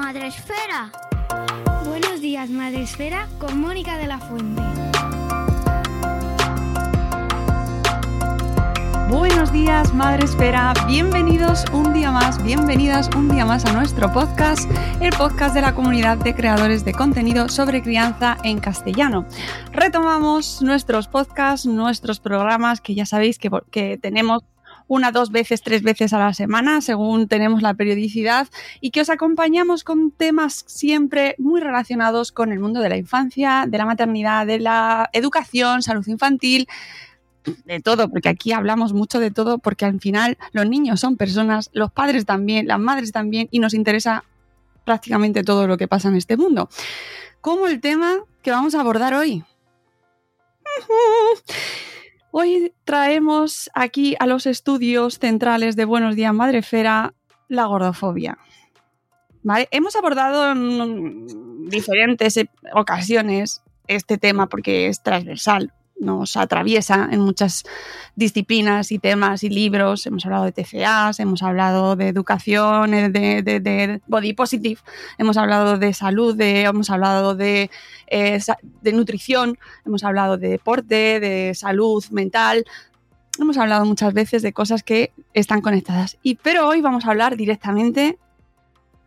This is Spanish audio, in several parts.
Madre Esfera. Buenos días, Madre Esfera, con Mónica de la Fuente. Buenos días, Madre Esfera. Bienvenidos un día más, bienvenidas un día más a nuestro podcast, el podcast de la comunidad de creadores de contenido sobre crianza en castellano. Retomamos nuestros podcasts, nuestros programas que ya sabéis que, que tenemos una, dos veces, tres veces a la semana, según tenemos la periodicidad, y que os acompañamos con temas siempre muy relacionados con el mundo de la infancia, de la maternidad, de la educación, salud infantil, de todo, porque aquí hablamos mucho de todo, porque al final los niños son personas, los padres también, las madres también, y nos interesa prácticamente todo lo que pasa en este mundo. Como el tema que vamos a abordar hoy. Hoy traemos aquí a los estudios centrales de Buenos Días Madrefera la gordofobia. Hemos abordado en diferentes ocasiones este tema porque es transversal, nos atraviesa en muchas disciplinas y temas y libros. Hemos hablado de TCAs, hemos hablado de educación, de, body positive, hemos hablado de salud, de, hemos hablado de, eh, de nutrición, hemos hablado de deporte, de salud mental. Hemos hablado muchas veces de cosas que están conectadas. Y, pero hoy vamos a hablar directamente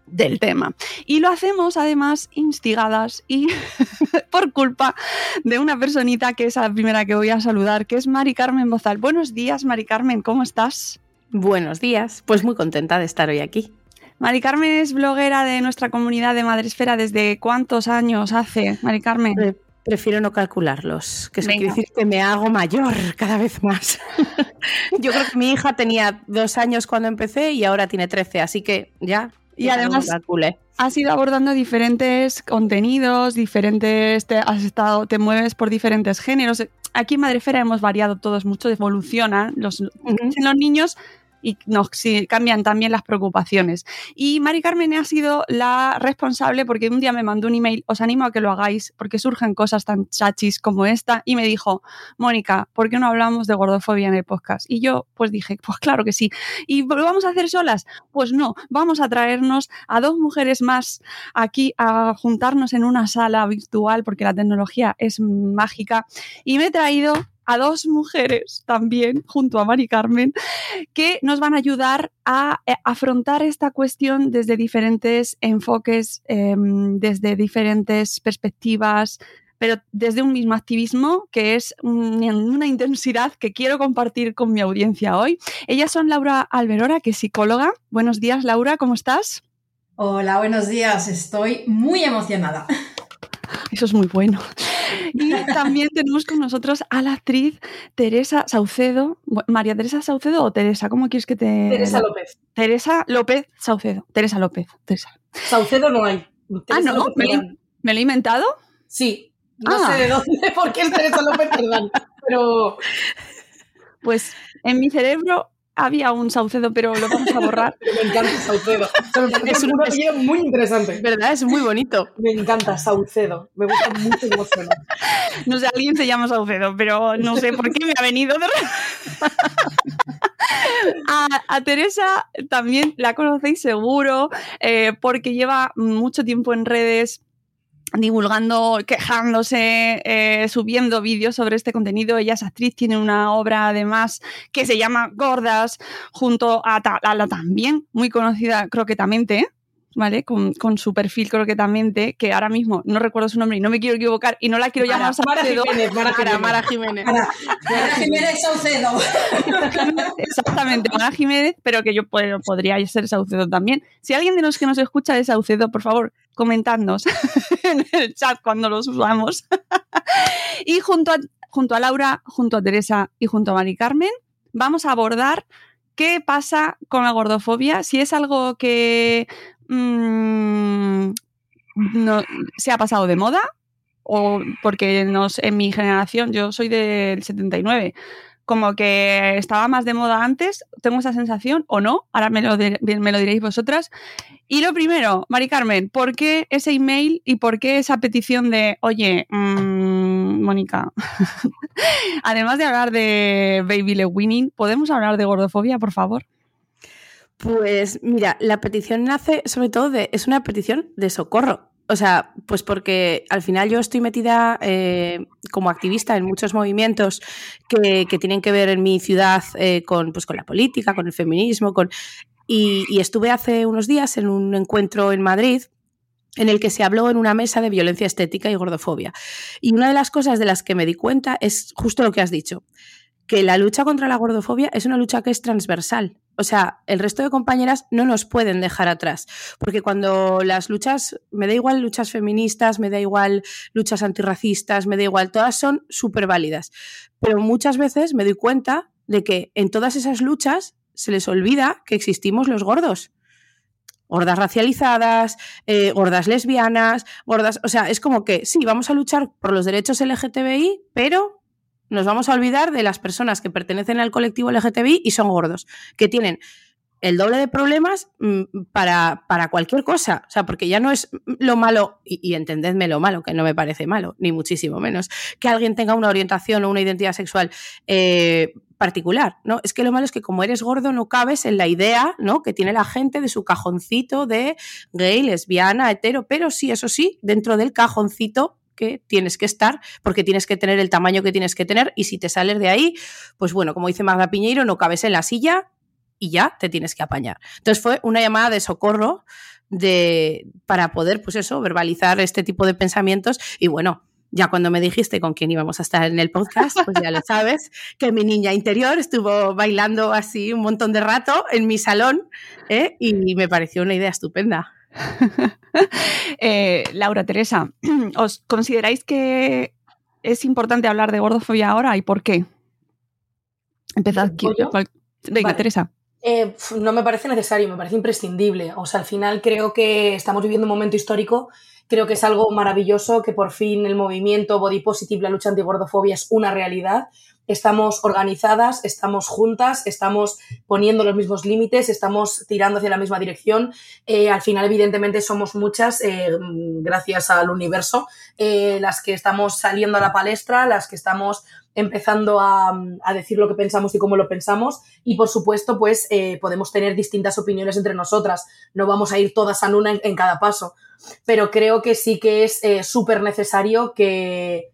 del tema. Y lo hacemos además instigadas y por culpa de una personita que es la primera que voy a saludar, que es Mari Carmen Bozal. Buenos días, Mari Carmen, ¿cómo estás? Buenos días, pues muy contenta de estar hoy aquí. Mari Carmen es bloguera de nuestra comunidad de Madresfera. ¿Desde cuántos años hace, Mari Carmen? Eh, prefiero no calcularlos, que eso quiere decir que me hago mayor cada vez más. Yo creo que mi hija tenía dos años cuando empecé y ahora tiene trece, así que ya y además has ido abordando diferentes contenidos, diferentes, te, has estado, te mueves por diferentes géneros. Aquí en Madrefera hemos variado todos mucho, evolucionan los, los niños y nos cambian también las preocupaciones. Y Mari Carmen ha sido la responsable porque un día me mandó un email, os animo a que lo hagáis porque surgen cosas tan chachis como esta y me dijo, Mónica, ¿por qué no hablamos de gordofobia en el podcast? Y yo pues dije, pues claro que sí. ¿Y lo vamos a hacer solas? Pues no, vamos a traernos a dos mujeres más aquí a juntarnos en una sala virtual porque la tecnología es mágica y me he traído a dos mujeres también, junto a Mari Carmen, que nos van a ayudar a eh, afrontar esta cuestión desde diferentes enfoques, em, desde diferentes perspectivas, pero desde un mismo activismo que es una intensidad que quiero compartir con mi audiencia hoy. Ellas son Laura Alberora, que es psicóloga. Buenos días, Laura, ¿cómo estás? Hola, buenos días. Estoy muy emocionada. Eso es muy bueno. Y también tenemos con nosotros a la actriz Teresa Saucedo. María Teresa Saucedo o Teresa, ¿cómo quieres que te...? Teresa López. Teresa López Saucedo. Teresa López. Teresa. Saucedo no hay. ah, ¿no? ¿Me, lo he inventado? Sí. No sé ah. de dónde, porque es Teresa López, perdón. Pero... Pues en mi cerebro había un Saucedo, pero lo vamos a borrar. Me encanta Saucedo. Es un apellido muy interesante. ¿Verdad? Es muy bonito. Me encanta Saucedo. Me gusta mucho cómo suena. No sé, alguien se llama Saucedo, pero no sé por qué me ha venido de... a, a, Teresa también la conocéis seguro, eh, porque lleva mucho tiempo en redes divulgando, quejándose, eh, subiendo vídeos sobre este contenido. Ella es actriz, tiene una obra además que se llama Gordas, junto a, la también muy conocida croquetamente, ¿vale? Con, su perfil croquetamente, que ahora mismo no recuerdo su nombre y no me quiero equivocar y no la quiero llamar Mara, Jiménez, Mara Jiménez. Mara Jiménez. Mara, Jiménez Saucedo. Exactamente, Mara Jiménez, pero que yo podría ser Saucedo también. Si alguien de los que nos escucha es Saucedo, por favor, comentadnos en el chat cuando los usamos. y junto a, junto a Laura, junto a Teresa y junto a Mari Carmen, vamos a abordar qué pasa con la gordofobia, si es algo que mm, no, se ha pasado de moda o porque nos, en mi generación, yo soy del 79, como que estaba más de moda antes, tengo esa sensación o no, ahora me lo, me lo diréis vosotras. Y lo primero, Mari Carmen, ¿por qué ese email y por qué esa petición de, oye, mmm, Mónica, además de hablar de Baby Le Winning, ¿podemos hablar de gordofobia, por favor? Pues mira, la petición nace sobre todo de, es una petición de socorro. O sea, pues porque al final yo estoy metida eh, como activista en muchos movimientos que, tienen que ver en mi ciudad eh, con, pues con la política, con el feminismo, con... Y estuve hace unos días en un encuentro en Madrid en el que se habló en una mesa de violencia estética y gordofobia. Y una de las cosas de las que me di cuenta es justo lo que has dicho, que la lucha contra la gordofobia es una lucha que es transversal. O sea, el resto de compañeras no nos pueden dejar atrás, porque cuando las luchas, me da igual luchas feministas, me da igual luchas antirracistas, me da igual, todas son súper válidas. Pero muchas veces me doy cuenta de que en todas esas luchas se les olvida que existimos los gordos. Gordas racializadas, eh, gordas lesbianas, gordas. O sea, es como que sí, vamos a luchar por los derechos LGTBI, pero nos vamos a olvidar de las personas que pertenecen al colectivo LGTBI y son gordos, que tienen el doble de problemas mm, para, para, cualquier cosa. O sea, porque ya no es lo malo, y, entendedme lo malo, que no me parece malo, ni muchísimo menos, que alguien tenga una orientación o una identidad sexual eh, particular, ¿no? Es que lo malo es que como eres gordo no cabes en la idea, ¿no? Que tiene la gente de su cajoncito de gay, lesbiana, hetero, pero sí, eso sí, dentro del cajoncito que tienes que estar, porque tienes que tener el tamaño que tienes que tener, y si te sales de ahí, pues bueno, como dice Magda Piñeiro, no cabes en la silla y ya te tienes que apañar. Entonces fue una llamada de socorro de, para poder, pues eso, verbalizar este tipo de pensamientos y bueno. Ya cuando me dijiste con quién íbamos a estar en el podcast, pues ya lo sabes, que mi niña interior estuvo bailando así un montón de rato en mi salón ¿eh? y me pareció una idea estupenda. Eh, Laura Teresa, ¿os consideráis que es importante hablar de gordofobia ahora y por qué? Empezad Venga, Teresa. Eh, no me parece necesario, me parece imprescindible. O sea, al final creo que estamos viviendo un momento histórico. Creo que es algo maravilloso que por fin el movimiento body positive, la lucha anti-gordofobia es una realidad estamos organizadas, estamos juntas, estamos poniendo los mismos límites, estamos tirando hacia la misma dirección. Eh, al final, evidentemente, somos muchas, eh, gracias al universo, eh, las que estamos saliendo a la palestra, las que estamos empezando a, decir lo que pensamos y cómo lo pensamos. Y por supuesto pues podemos tener distintas opiniones entre nosotras. No vamos a ir todas a una en cada paso. Pero creo que sí que es súper necesario que,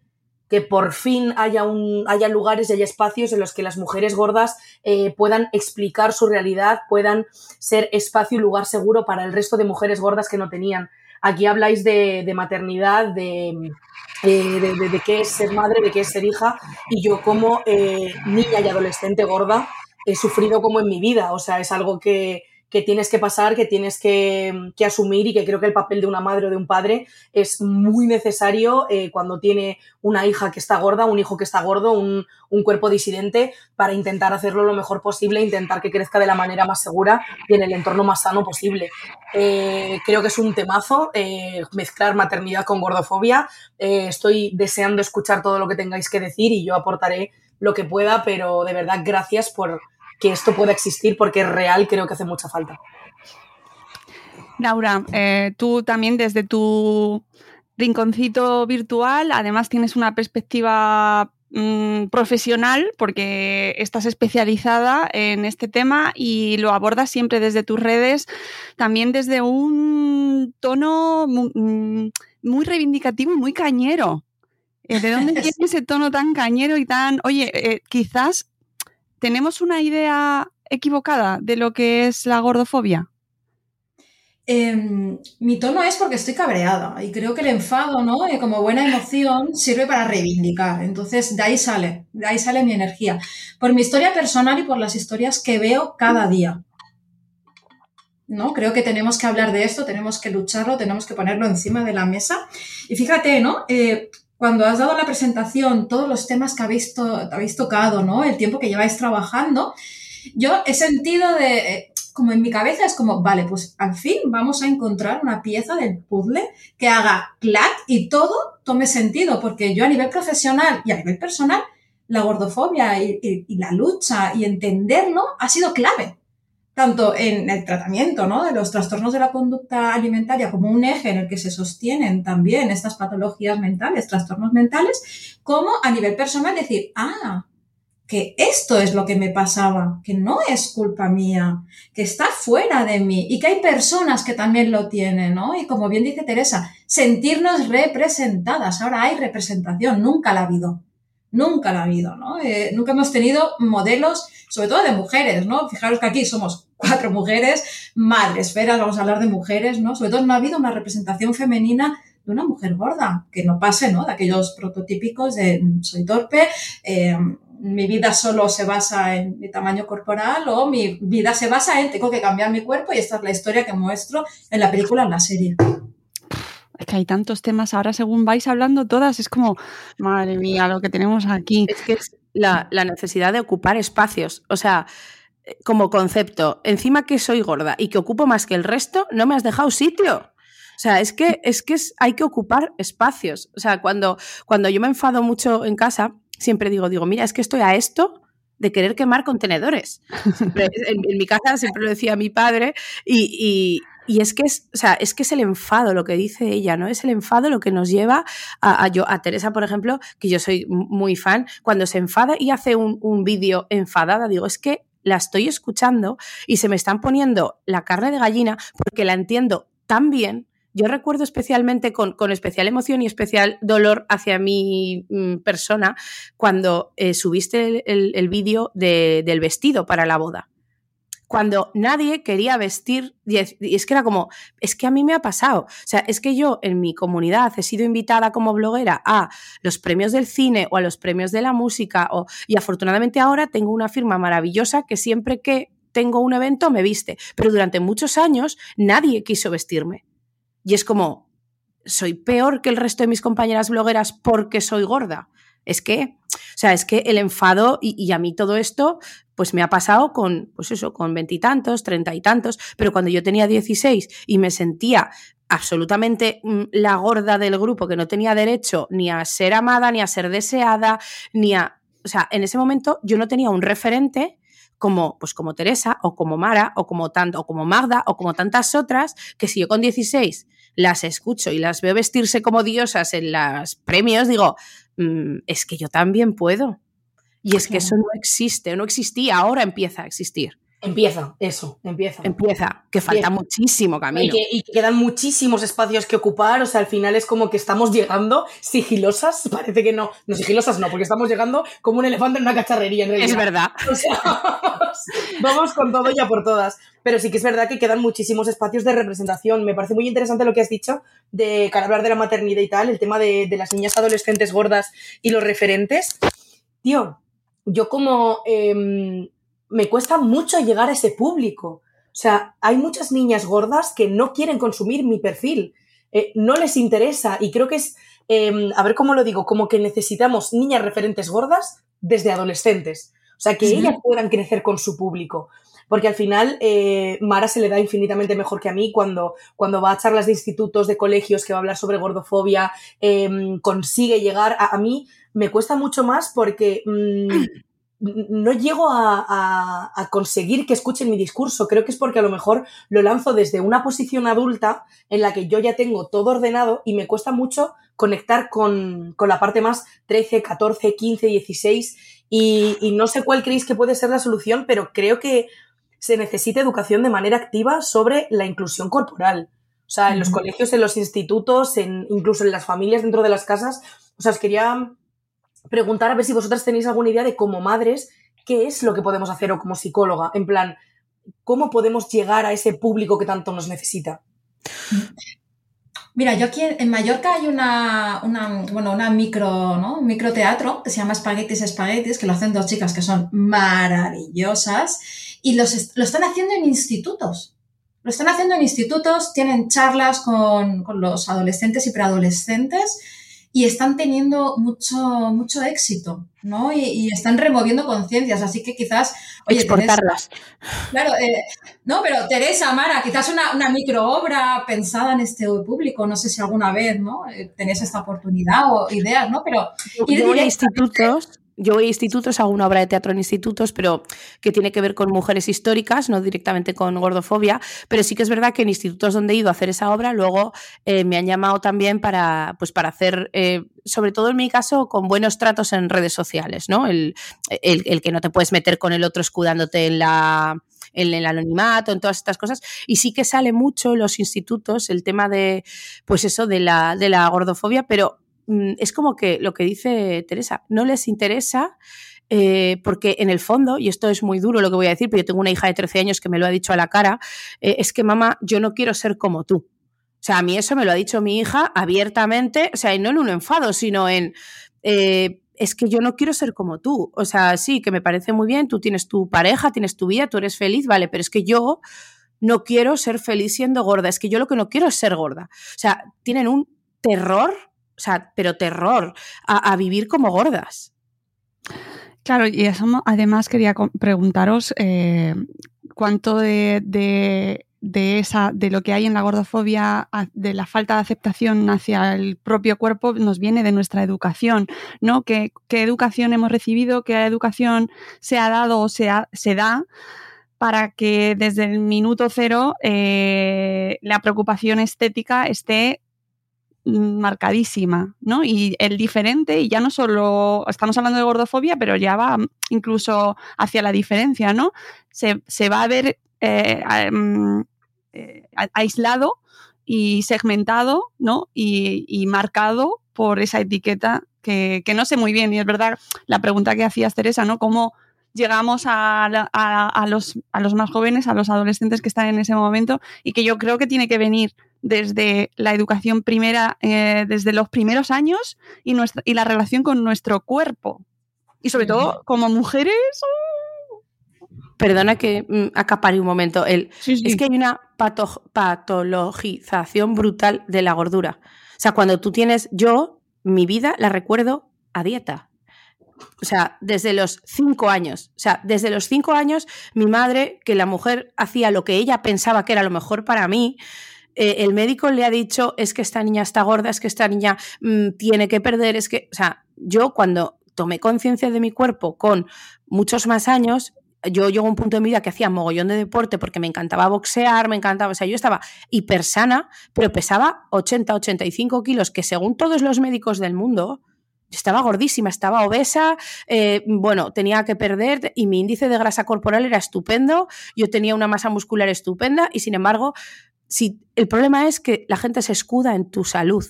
que por fin haya, un, haya lugares y haya espacios en los que las mujeres gordas eh, puedan explicar su realidad, puedan ser espacio y lugar seguro para el resto de mujeres gordas que no tenían. Aquí habláis de, maternidad, eh, de, de, qué es ser madre, de qué es ser hija, y yo como eh, niña y adolescente gorda he sufrido como en mi vida, o sea, es algo que, que tienes que pasar, que tienes que, asumir y que creo que el papel de una madre o de un padre es muy necesario eh, cuando tiene una hija que está gorda, un hijo que está gordo, un, cuerpo disidente, para intentar hacerlo lo mejor posible, intentar que crezca de la manera más segura y en el entorno más sano posible. Eh, creo que es un temazo eh, mezclar maternidad con gordofobia. estoy deseando escuchar todo lo que tengáis que decir y yo aportaré lo que pueda, pero de verdad gracias por que esto pueda existir porque es real, creo que hace mucha falta. Laura, eh, tú también desde tu rinconcito virtual, además tienes una perspectiva mm, profesional porque estás especializada en este tema y lo abordas siempre desde tus redes, también desde un tono mm, muy reivindicativo y muy cañero. Eh, ¿De dónde viene ese tono tan cañero y tan... Oye, eh, quizás tenemos una idea equivocada de lo que es la gordofobia. Em, mi tono es porque estoy cabreada y creo que el enfado, ¿no? Como buena emoción, sirve para reivindicar. Entonces, de ahí sale, de ahí sale mi energía. Por mi historia personal y por las historias que veo cada día. ¿no? Creo que tenemos que hablar de esto, tenemos que lucharlo, tenemos que ponerlo encima de la mesa. Y fíjate, ¿no? Eh, cuando has dado la presentación, todos los temas que habéis, tocado, ¿no? El tiempo que lleváis trabajando, yo he sentido de, eh, como en mi cabeza es como, vale, pues al fin vamos a encontrar una pieza del puzzle que haga clac y todo tome sentido, porque yo a nivel profesional y a nivel personal, la gordofobia y, la lucha y entenderlo ha sido clave, tanto en el tratamiento ¿no? de los trastornos de la conducta alimentaria como un eje en el que se sostienen también estas patologías mentales, trastornos mentales, como a nivel personal decir, ah, que esto es lo que me pasaba, que no es culpa mía, que está fuera de mí y que hay personas que también lo tienen, ¿no? Y como bien dice Teresa, sentirnos representadas. Ahora hay representación, nunca la ha habido, nunca la ha habido, ¿no? Eh, nunca hemos tenido modelos, sobre todo de mujeres, ¿no? Fijaros que aquí somos cuatro mujeres, madres, feras, vamos a hablar de mujeres, ¿no? Sobre todo no ha habido una representación femenina de una mujer gorda, que no pase, ¿no? De aquellos prototípicos de soy torpe, eh, mi vida solo se basa en mi tamaño corporal o mi vida se basa en tengo que cambiar mi cuerpo y esta es la historia que muestro en la película en la serie. Es que hay tantos temas ahora según vais hablando todas, es como, madre mía, lo que tenemos aquí. Es que es la, la necesidad de ocupar espacios, o sea, como concepto, encima que soy gorda y que ocupo más que el resto, no me has dejado sitio. O sea, es que, es que hay que ocupar espacios. O sea, cuando, cuando yo me enfado mucho en casa, siempre digo, digo, mira, es que estoy a esto de querer quemar contenedores. en, mi casa siempre lo decía mi padre y, es que es, o sea, es que es el enfado lo que dice ella, ¿no? Es el enfado lo que nos lleva a, yo, a Teresa, por ejemplo, que yo soy muy fan, cuando se enfada y hace un, un vídeo enfadada, digo, es que la estoy escuchando y se me están poniendo la carne de gallina porque la entiendo tan bien yo recuerdo especialmente con, especial emoción y especial dolor hacia mi mm, persona cuando eh, subiste el, vídeo del vestido para la boda. Cuando nadie quería vestir, y es, que era como, es que a mí me ha pasado. O sea, es que yo en mi comunidad he sido invitada como bloguera a los premios del cine o a los premios de la música, o, y afortunadamente ahora tengo una firma maravillosa que siempre que tengo un evento me viste. Pero durante muchos años nadie quiso vestirme. Y es como, soy peor que el resto de mis compañeras blogueras porque soy gorda. Es que, o sea, es que el enfado y, a mí todo esto, pues me ha pasado con, pues eso, con veintitantos, treinta y tantos, pero cuando yo tenía dieciséis y me sentía absolutamente mm, la gorda del grupo que no tenía derecho ni a ser amada, ni a ser deseada, ni a... O sea, en ese momento yo no tenía un referente como, pues como Teresa o como Mara o como, tanto, o como Magda o como tantas otras que si yo con 16 las escucho y las veo vestirse como diosas en los premios, digo, mm, es que yo también puedo. Y es que eso no existe, no existía, ahora empieza a existir. Empieza, eso, empieza. Empieza, que falta muchísimo camino. Y que, quedan muchísimos espacios que ocupar, o sea, al final es como que estamos llegando sigilosas, parece que no, no sigilosas no, porque estamos llegando como un elefante en una cacharrería en realidad. Es verdad. O sea, vamos con todo ya por todas. Pero sí que es verdad que quedan muchísimos espacios de representación. Me parece muy interesante lo que has dicho de, para hablar de la maternidad y tal, el tema de, de las niñas adolescentes gordas y los referentes. Tío, yo como... Em, me cuesta mucho llegar a ese público. O sea, hay muchas niñas gordas que no quieren consumir mi perfil, eh, no les interesa y creo que es, em, a ver cómo lo digo, como que necesitamos niñas referentes gordas desde adolescentes. O sea, que ellas puedan crecer con su público. Porque al final, eh, Mara se le da infinitamente mejor que a mí cuando, cuando va a charlas de institutos, de colegios, que va a hablar sobre gordofobia, em, consigue llegar a, a, mí. Me cuesta mucho más porque mm, no llego a, conseguir que escuchen mi discurso. Creo que es porque a lo mejor lo lanzo desde una posición adulta en la que yo ya tengo todo ordenado y me cuesta mucho conectar con, la parte más 13, 14, 15, 16 y, y, no sé cuál creéis que puede ser la solución, pero creo que se necesita educación de manera activa sobre la inclusión corporal. O sea, en los colegios, en los institutos, en, incluso en las familias dentro de las casas. O sea, os quería preguntar a ver si vosotras tenéis alguna idea de como madres, qué es lo que podemos hacer o como psicóloga. En plan, ¿cómo podemos llegar a ese público que tanto nos necesita? Mira, yo aquí en, Mallorca hay una, bueno, una micro, ¿no? Un microteatro que se llama Espaguetis Espaguetis, que lo hacen dos chicas que son maravillosas y los, lo están haciendo en institutos. Lo están haciendo en institutos, tienen charlas con, con los adolescentes y preadolescentes y están teniendo mucho, mucho éxito, ¿no? Y, y están removiendo conciencias, así que quizás, oye, Teresa, Exportarlas. Claro, eh, no, pero Teresa, Mara, quizás una, una microobra pensada en este público, no sé si alguna vez, ¿no? Eh, tenéis esta oportunidad o ideas, ¿no? Pero ir directamente- institutos, yo voy a institutos, hago una obra de teatro en institutos, pero que tiene que ver con mujeres históricas, no directamente con gordofobia, pero sí que es verdad que en institutos donde he ido a hacer esa obra, luego eh, me han llamado también para, pues para hacer, eh, sobre todo en mi caso, con buenos tratos en redes sociales, ¿no? El, el- que no te puedes meter con el otro escudándote en la en el anonimato, en todas estas cosas, y sí que sale mucho en los institutos el tema de, pues eso, de la, de la gordofobia, pero es como que lo que dice Teresa, no les interesa eh, porque en el fondo, y esto es muy duro lo que voy a decir, pero yo tengo una hija de 13 años que me lo ha dicho a la cara, eh, es que mamá, yo no quiero ser como tú. O sea, a mí eso me lo ha dicho mi hija abiertamente, o sea, y no en un enfado, sino en, eh, es que yo no quiero ser como tú. O sea, sí, que me parece muy bien, tú tienes tu pareja, tienes tu vida, tú eres feliz, vale, pero es que yo no quiero ser feliz siendo gorda, es que yo lo que no quiero es ser gorda. O sea, tienen un terror, o sea, pero terror a, vivir como gordas. Claro, y eso además quería preguntaros eh, cuánto de, de, de esa, de lo que hay en la gordofobia, de la falta de aceptación hacia el propio cuerpo, nos viene de nuestra educación, ¿no? ¿Qué, qué educación hemos recibido? ¿Qué educación se ha dado o se, se da? para que desde el minuto cero eh, la preocupación estética esté marcadísima, ¿no? Y el diferente, y ya no solo estamos hablando de gordofobia, pero ya va incluso hacia la diferencia, ¿no? Se, se va a ver eh, mm, eh, aislado y segmentado, ¿no? Y, y marcado por esa etiqueta que, que no sé muy bien. Y es verdad la pregunta que hacías, Teresa, ¿no? ¿Cómo llegamos a los, a los más jóvenes, a los adolescentes que están en ese momento? Y que yo creo que tiene que venir desde la educación primera, eh, desde los primeros años y, nuestra, y la relación con nuestro cuerpo. Y sobre todo, como mujeres. Perdona que mm, acapare un momento. El, Sí, sí. Es que hay una pato- patologización brutal de la gordura. O sea, cuando tú tienes, yo, mi vida la recuerdo a dieta. O sea, desde los cinco años. O sea, desde los cinco años, mi madre, que la mujer hacía lo que ella pensaba que era lo mejor para mí, eh, el médico le ha dicho, es que esta niña está gorda, es que esta niña mm, tiene que perder, es que, o sea, yo cuando tomé conciencia de mi cuerpo con muchos más años, yo llegó a un punto de mi vida que hacía mogollón de deporte porque me encantaba boxear, me encantaba, o sea, yo estaba hiper sana, pero pesaba 80, 85 kilos, que según todos los médicos del mundo, estaba gordísima, estaba obesa, eh, bueno, tenía que perder y mi índice de grasa corporal era estupendo, yo tenía una masa muscular estupenda y sin embargo, si, el problema es que la gente se escuda en tu salud.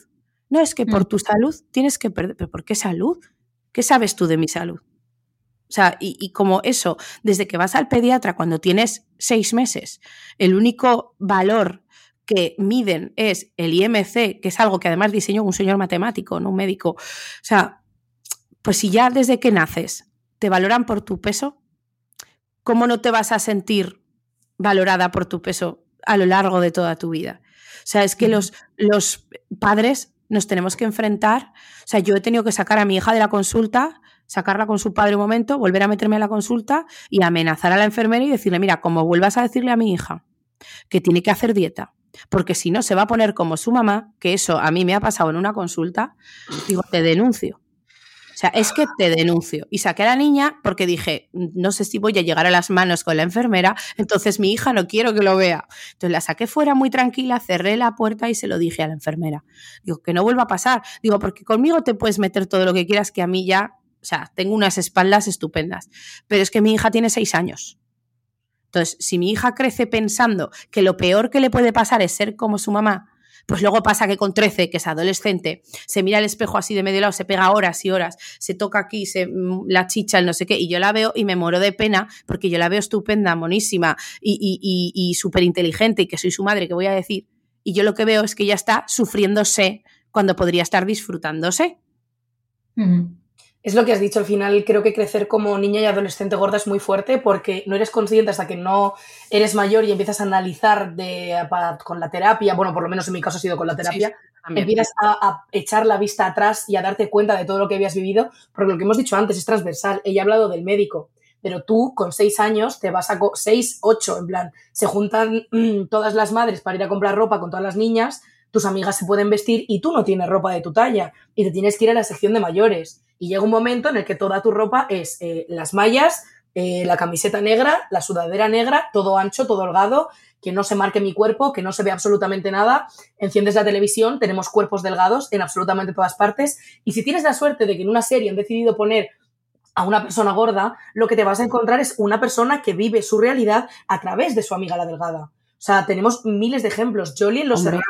No es que por Mm. tu salud tienes que perder, pero ¿por qué salud? ¿Qué sabes tú de mi salud? O sea, y, y como eso, desde que vas al pediatra cuando tienes seis meses, el único valor que miden es el IMC, que es algo que además diseñó un señor matemático, no un médico. O sea, pues si ya desde que naces te valoran por tu peso, ¿cómo no te vas a sentir valorada por tu peso a lo largo de toda tu vida? O sea, es que los, los padres nos tenemos que enfrentar. O sea, yo he tenido que sacar a mi hija de la consulta, sacarla con su padre un momento, volver a meterme a la consulta y amenazar a la enfermera y decirle, mira, como vuelvas a decirle a mi hija que tiene que hacer dieta, porque si no se va a poner como su mamá, que eso a mí me ha pasado en una consulta, digo, te denuncio. Sea, es que te denuncio. Y saqué a la niña porque dije, no sé si voy a llegar a las manos con la enfermera, entonces mi hija no quiero que lo vea. Entonces la saqué fuera muy tranquila, cerré la puerta y se lo dije a la enfermera. Digo, que no vuelva a pasar. Digo, porque conmigo te puedes meter todo lo que quieras, que a mí ya, o sea, tengo unas espaldas estupendas. Pero es que mi hija tiene seis años. Entonces, si mi hija crece pensando que lo peor que le puede pasar es ser como su mamá, pues luego pasa que con 13, que es adolescente, se mira al espejo así de medio lado, se pega horas y horas, se toca aquí, se, mm, la chicha, el no sé qué, y yo la veo y me muero de pena porque yo la veo estupenda, monísima y, y, y, y súper inteligente y que soy su madre, que voy a decir. Y yo lo que veo es que ella está sufriéndose cuando podría estar disfrutándose. Es lo que has dicho, al final creo que crecer como niña y adolescente gorda es muy fuerte porque no eres consciente hasta que no eres mayor y empiezas a analizar de, con la terapia, bueno, por lo menos en mi caso ha sido con la terapia, también. empiezas a, a echar la vista atrás y a darte cuenta de todo lo que habías vivido, porque lo que hemos dicho antes es transversal. Ella ha hablado del médico, pero tú con seis años te vas a... seis, ocho, en plan, se juntan mm, todas las madres para ir a comprar ropa con todas las niñas, tus amigas se pueden vestir y tú no tienes ropa de tu talla y te tienes que ir a la sección de mayores. Y llega un momento en el que toda tu ropa es eh, las mallas, eh, la camiseta negra, la sudadera negra, todo ancho, todo holgado, que no se marque mi cuerpo, que no se ve absolutamente nada. Enciendes la televisión, tenemos cuerpos delgados en absolutamente todas partes. Y si tienes la suerte de que en una serie han decidido poner a una persona gorda, lo que te vas a encontrar es una persona que vive su realidad a través de su amiga la delgada. O sea, tenemos miles de ejemplos. Jolie en Los Serranos,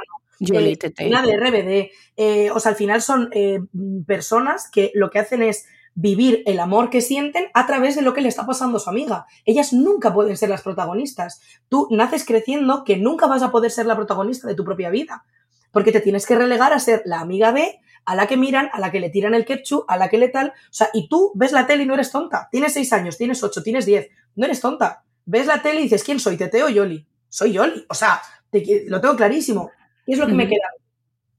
Jolie eh, Tete. una de RBD. eh, o sea, al final son eh, personas que lo que hacen es vivir el amor que sienten a través de lo que le está pasando a su amiga. Ellas nunca pueden ser las protagonistas. Tú naces creciendo que nunca vas a poder ser la protagonista de tu propia vida, porque te tienes que relegar a ser la amiga de, a la que miran, a la que le tiran el ketchup, a la que le tal. O sea, y tú ves la tele y no eres tonta. Tienes seis años, tienes ocho, tienes diez. No eres tonta. Ves la tele y dices, ¿quién soy? ¿Tete o Yoli? Soy Yoli. O sea, te- lo tengo clarísimo. ¿Qué es lo que me queda?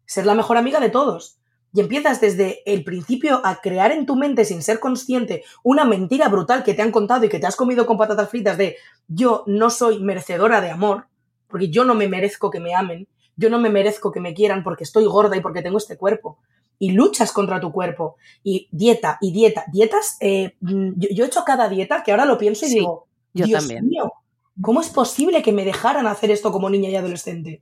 Ser la mejor amiga de todos. Y empiezas desde el principio a crear en tu mente, sin ser consciente, una mentira brutal que te han contado y que te has comido con patatas fritas de yo no soy merecedora de amor, porque yo no me merezco que me amen, yo no me merezco que me quieran porque estoy gorda y porque tengo este cuerpo. Y luchas contra tu cuerpo. Y dieta, y dieta. Dietas, eh, mm, yo, yo he hecho cada dieta que ahora lo pienso y Sí, digo, yo Dios también. mío, ¿cómo es posible que me dejaran hacer esto como niña y adolescente?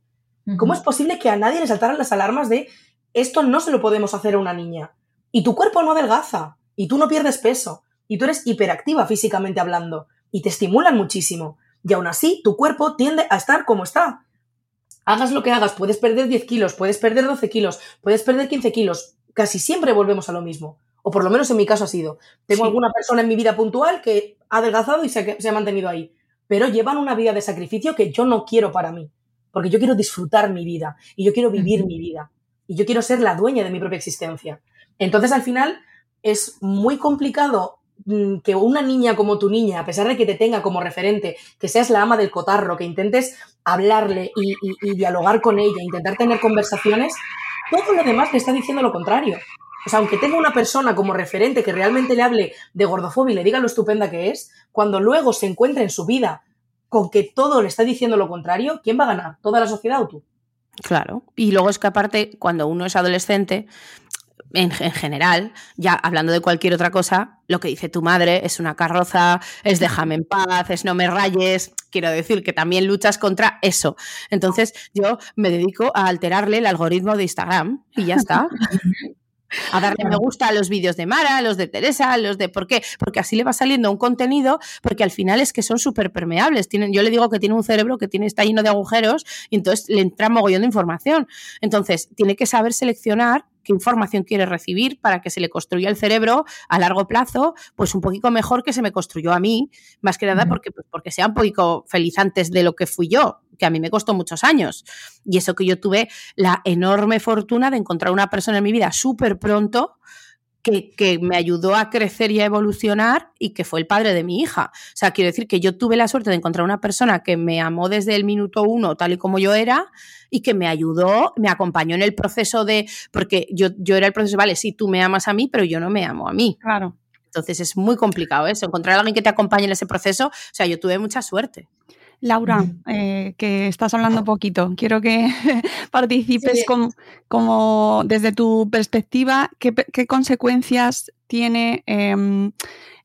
¿Cómo es posible que a nadie le saltaran las alarmas de esto no se lo podemos hacer a una niña? Y tu cuerpo no adelgaza, y tú no pierdes peso, y tú eres hiperactiva físicamente hablando, y te estimulan muchísimo. Y aún así, tu cuerpo tiende a estar como está. Hagas lo que hagas, puedes perder 10 kilos, puedes perder 12 kilos, puedes perder 15 kilos. Casi siempre volvemos a lo mismo. O por lo menos en mi caso ha sido. Tengo Sí. alguna persona en mi vida puntual que ha adelgazado y se ha, se ha mantenido ahí. Pero llevan una vida de sacrificio que yo no quiero para mí. Porque yo quiero disfrutar mi vida y yo quiero vivir mi vida. Y yo quiero ser la dueña de mi propia existencia. Entonces, al final, es muy complicado mm, que una niña como tu niña, a pesar de que te tenga como referente, que seas la ama del cotarro, que intentes hablarle y, y- y dialogar con ella, intentar tener conversaciones, todo lo demás le está diciendo lo contrario. O sea, aunque tenga una persona como referente que realmente le hable de gordofobia y le diga lo estupenda que es, cuando luego se encuentra en su vida con que todo le está diciendo lo contrario, ¿quién va a ganar? ¿Toda la sociedad o tú? Claro. Y luego es que aparte, cuando uno es adolescente, en, en general, ya hablando de cualquier otra cosa, lo que dice tu madre es una carroza, es déjame en paz, es no me rayes. Quiero decir que también luchas contra eso. Entonces yo me dedico a alterarle el algoritmo de Instagram y ya está. A darle me gusta a los vídeos de Mara, a los de Teresa, a los de... ¿Por qué? Porque así le va saliendo un contenido, porque al final es que son súper permeables. Tienen, yo le digo que tiene un cerebro que tiene, está lleno de agujeros y entonces le entra mogollón de información. Entonces, tiene que saber seleccionar qué información quiere recibir para que se le construya el cerebro a largo plazo, pues un poquito mejor que se me construyó a mí, más que nada porque, pues, porque sea un poquito feliz antes de lo que fui yo, que a mí me costó muchos años. Y eso que yo tuve la enorme fortuna de encontrar una persona en mi vida súper pronto que, que me ayudó a crecer y a evolucionar y que fue el padre de mi hija. O sea, quiero decir que yo tuve la suerte de encontrar una persona que me amó desde el minuto uno, tal y como yo era, y que me ayudó, me acompañó en el proceso de, porque yo, yo era el proceso, vale, sí, tú me amas a mí, pero yo no me amo a mí. Claro. Entonces es muy complicado eso, encontrar a alguien que te acompañe en ese proceso. O sea, yo tuve mucha suerte. Laura, eh, que estás hablando poquito, quiero que participes Sí. como, como desde tu perspectiva, ¿qué, consecuencias tiene em,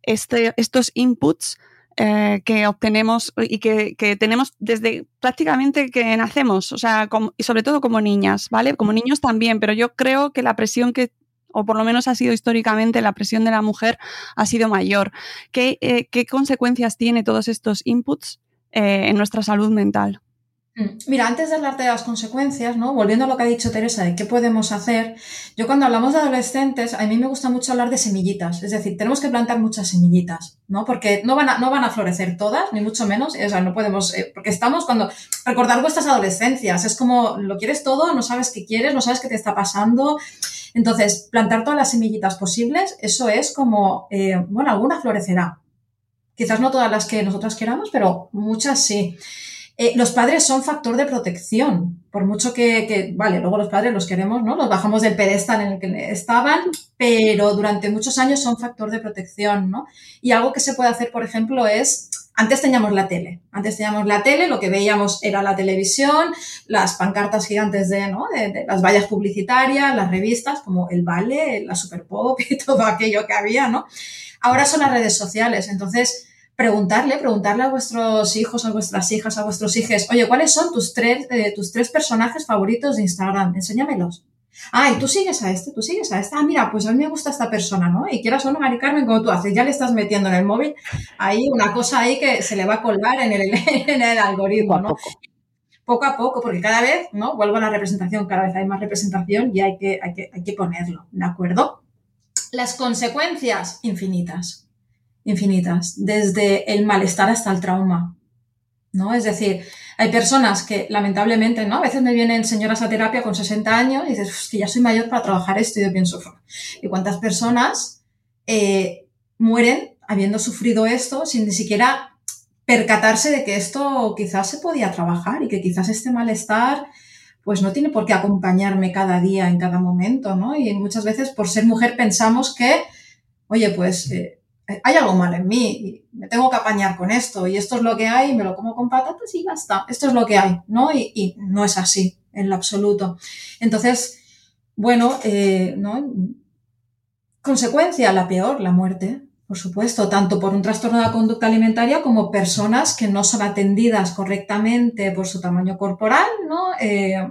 este, estos inputs eh, que obtenemos y que, que tenemos desde prácticamente que nacemos, o sea, como- y sobre todo como niñas, ¿vale? Como niños también, pero yo creo que la presión que o por lo menos ha sido históricamente la presión de la mujer ha sido mayor. ¿Qué, eh, qué consecuencias tiene todos estos inputs eh, en nuestra salud mental. Mm. Mira, antes de hablarte de las consecuencias, ¿no? Volviendo a lo que ha dicho Teresa de qué podemos hacer, yo cuando hablamos de adolescentes, a mí me gusta mucho hablar de semillitas, es decir, tenemos que plantar muchas semillitas, ¿no? Porque no van a, no van a florecer todas, ni mucho menos, o sea, no podemos, eh, porque estamos cuando, recordar vuestras adolescencias, es como, lo quieres todo, no sabes qué quieres, no sabes qué te está pasando, entonces, plantar todas las semillitas posibles, eso es como, eh, bueno, alguna florecerá, quizás no todas las que nosotras queramos, pero muchas sí. Eh, los padres son factor de protección, por mucho que, vale, luego los padres los queremos, ¿no? Los bajamos del pedestal en el que estaban, pero durante muchos años son factor de protección, ¿no? Y algo que se puede hacer, por ejemplo, es, antes teníamos la tele, antes teníamos la tele, lo que veíamos era la televisión, las pancartas gigantes de, ¿no? de, las vallas publicitarias, las revistas, como el Vale, la Super Pop y todo aquello que había, ¿no? Ahora son las redes sociales, entonces preguntarle, preguntarle a vuestros hijos, a vuestras hijas, a vuestros hijos, oye, ¿cuáles son tus tres, eh, tus tres personajes favoritos de Instagram? Enséñamelos. Ah, y tú sigues a este, tú sigues a esta. Ah, mira, pues a mí me gusta esta persona, ¿no? Y quieras o no, Mari Carmen, como tú haces, ya le estás metiendo en el móvil ahí una cosa ahí que se le va a colgar en el, en el algoritmo, ¿no? Poco a poco, porque cada vez, ¿no? Vuelvo a la representación, cada vez hay más representación y hay que, hay que, hay que ponerlo, ¿de acuerdo? Las consecuencias infinitas infinitas, desde el malestar hasta el trauma, ¿no? Es decir, hay personas que lamentablemente, ¿no? A veces me vienen señoras a terapia con 60 años y dices, que ya soy mayor para trabajar esto y yo pienso, ¿y cuántas personas eh, mueren habiendo sufrido esto sin ni siquiera percatarse de que esto quizás se podía trabajar y que quizás este malestar pues no tiene por qué acompañarme cada día, en cada momento, ¿no? Y muchas veces por ser mujer pensamos que, oye, pues eh, hay algo mal en mí y me tengo que apañar con esto y esto es lo que hay, me lo como con patatas y ya está, esto es lo que hay, ¿no? Y, no es así en lo absoluto. Entonces, bueno, eh, ¿no? Consecuencia, la peor, la muerte, por supuesto, tanto por un trastorno de la conducta alimentaria como personas que no son atendidas correctamente por su tamaño corporal, ¿no? Eh,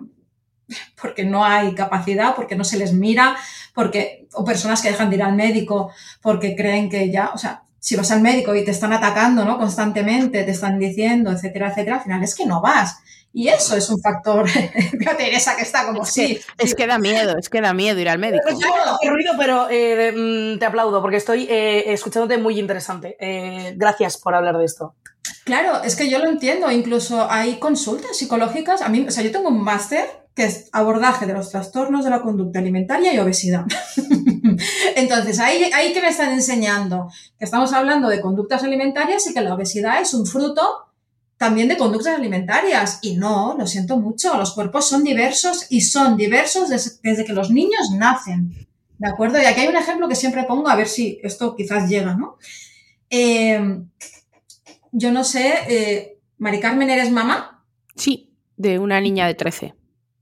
porque no hay capacidad, porque no se les mira, porque, o personas que dejan de ir al médico porque creen que ya, o sea, si vas al médico y te están atacando, ¿no? Constantemente, te están diciendo, etcétera, etcétera, al final es que no vas. Y eso es un factor, Teresa, que está como sí. Es que da miedo, es que da miedo ir al médico. Qué ruido, pero eh, mm, te aplaudo porque estoy eh, escuchándote muy interesante. Eh, gracias por hablar de esto. Claro, es que yo lo entiendo. Incluso hay consultas psicológicas. A mí, o sea, yo tengo un máster que es abordaje de los trastornos de la conducta alimentaria y obesidad. Entonces, ahí, ahí que me están enseñando que estamos hablando de conductas alimentarias y que la obesidad es un fruto también de conductas alimentarias. Y no, lo siento mucho, los cuerpos son diversos y son diversos desde, que los niños nacen. ¿De acuerdo? Y aquí hay un ejemplo que siempre pongo, a ver si esto quizás llega, ¿no? Eh, yo no sé, eh, Mari Carmen, ¿eres mamá? Sí, de una niña de 13.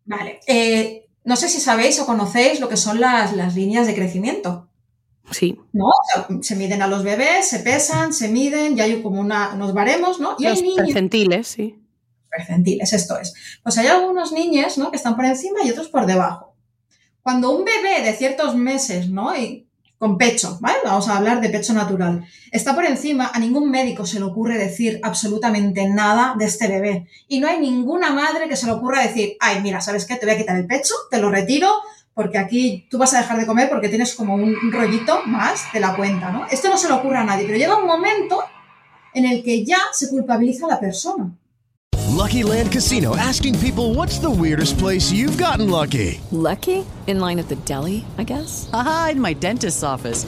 Vale. Eh, no sé si sabéis o conocéis lo que son las, las líneas de crecimiento. Sí. ¿No? se miden a los bebés, se pesan, se miden, ya hay como una, unos baremos, ¿no? Y los percentiles, sí. Percentiles, esto es. Pues hay algunos niños, ¿no? Que están por encima y otros por debajo. Cuando un bebé de ciertos meses, ¿no? Y con pecho, ¿vale? Vamos a hablar de pecho natural. Está por encima, a ningún médico se le ocurre decir absolutamente nada de este bebé. Y no hay ninguna madre que se le ocurra decir, ay, mira, ¿sabes qué? Te voy a quitar el pecho, te lo retiro, porque aquí tú vas a dejar de comer porque tienes como un rollito más de la cuenta, ¿no? Esto no se le ocurre a nadie, pero llega un momento en el que ya se culpabiliza a la persona. Lucky Land Casino asking people what's the weirdest place you've gotten lucky? Lucky? In line at the deli, I guess. Aha, in my dentist's office.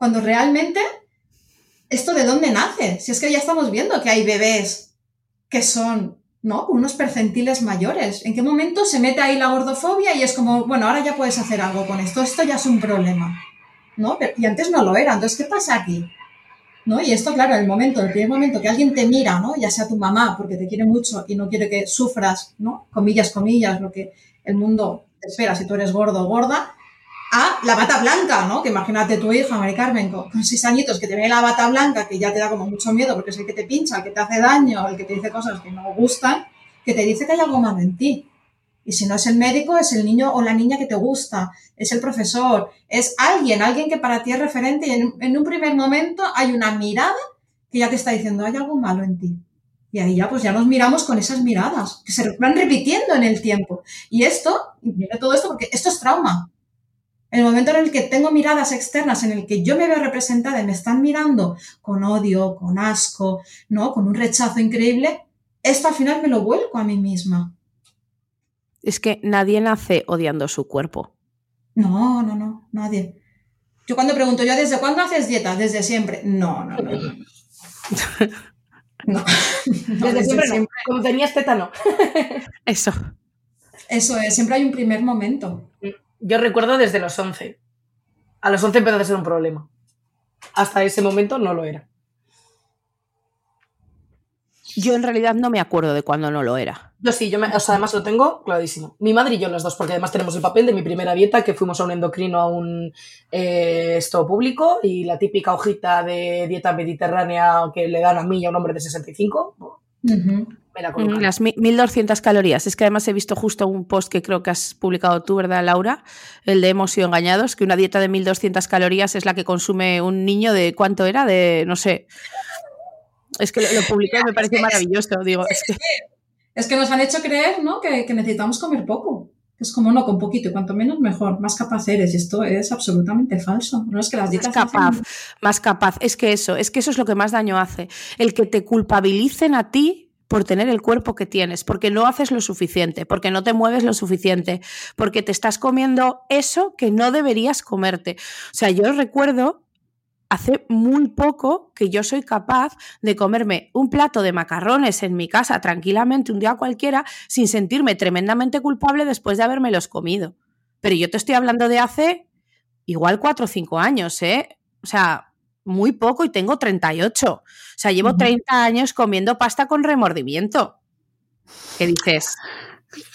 Cuando realmente esto de dónde nace. Si es que ya estamos viendo que hay bebés que son, ¿no? Con unos percentiles mayores. ¿En qué momento se mete ahí la gordofobia y es como, bueno, ahora ya puedes hacer algo con esto, esto ya es un problema, ¿no? y antes no lo era. Entonces, ¿qué pasa aquí? ¿No? Y esto, claro, el momento, el primer momento que alguien te mira, ¿no? Ya sea tu mamá, porque te quiere mucho y no quiere que sufras, ¿no? Comillas, comillas, lo que el mundo te espera si tú eres gordo o gorda, a la bata blanca, ¿no? Que imagínate tu hija, Mari Carmen, con, seis añitos, que te ve la bata blanca, que ya te da como mucho miedo porque es el que te pincha, el que te hace daño, el que te dice cosas que no gustan, que te dice que hay algo malo en ti. Y si no es el médico, es el niño o la niña que te gusta, es el profesor, es alguien, alguien que para ti es referente y en, un primer momento hay una mirada que ya te está diciendo, hay algo malo en ti. Y ahí ya, pues ya nos miramos con esas miradas, que se van repitiendo en el tiempo. Y esto, viene todo esto porque esto es trauma. El momento en el que tengo miradas externas, en el que yo me veo representada y me están mirando con odio, con asco, ¿no? Con un rechazo increíble, esto al final me lo vuelco a mí misma. Es que nadie nace odiando su cuerpo. No, no, no, nadie. Yo cuando pregunto, ¿yo desde cuándo haces dieta? Desde siempre. No, no, no. no. desde, siempre, no. Como tenías teta, no. Eso. Eso es, siempre hay un primer momento. Yo recuerdo desde los 11. A los 11 empezó a ser un problema. Hasta ese momento no lo era. Yo en realidad no me acuerdo de cuándo no lo era. Yo sí, yo me, o sea, además lo tengo clarísimo. Mi madre y yo las dos, porque además tenemos el papel de mi primera dieta, que fuimos a un endocrino, a un eh, esto público, y la típica hojita de dieta mediterránea que le dan a mí y a un hombre de 65. Me la colocan. Las mi- 1200 calorías. Es que además he visto justo un post que creo que has publicado tú, ¿verdad, Laura? El de Hemos sido engañados, que una dieta de 1200 calorías es la que consume un niño de ¿cuánto era? De, no sé. Es que lo, lo publiqué y me pareció maravilloso. Digo, es que Es que nos han hecho creer, ¿no? Que, que necesitamos comer poco. Es como no, con poquito, y cuanto menos mejor, más capaz eres. Y esto es absolutamente falso. No es que las más dietas capaz, hacen- más capaz. Es que eso, es que eso es lo que más daño hace. El que te culpabilicen a ti por tener el cuerpo que tienes, porque no haces lo suficiente, porque no te mueves lo suficiente, porque te estás comiendo eso que no deberías comerte. O sea, yo recuerdo hace muy poco que yo soy capaz de comerme un plato de macarrones en mi casa tranquilamente un día cualquiera sin sentirme tremendamente culpable después de habérmelos comido. Pero yo te estoy hablando de hace igual cuatro o cinco años, ¿eh? O sea, muy poco y tengo 38. O sea, llevo 30 años comiendo pasta con remordimiento. ¿Qué dices?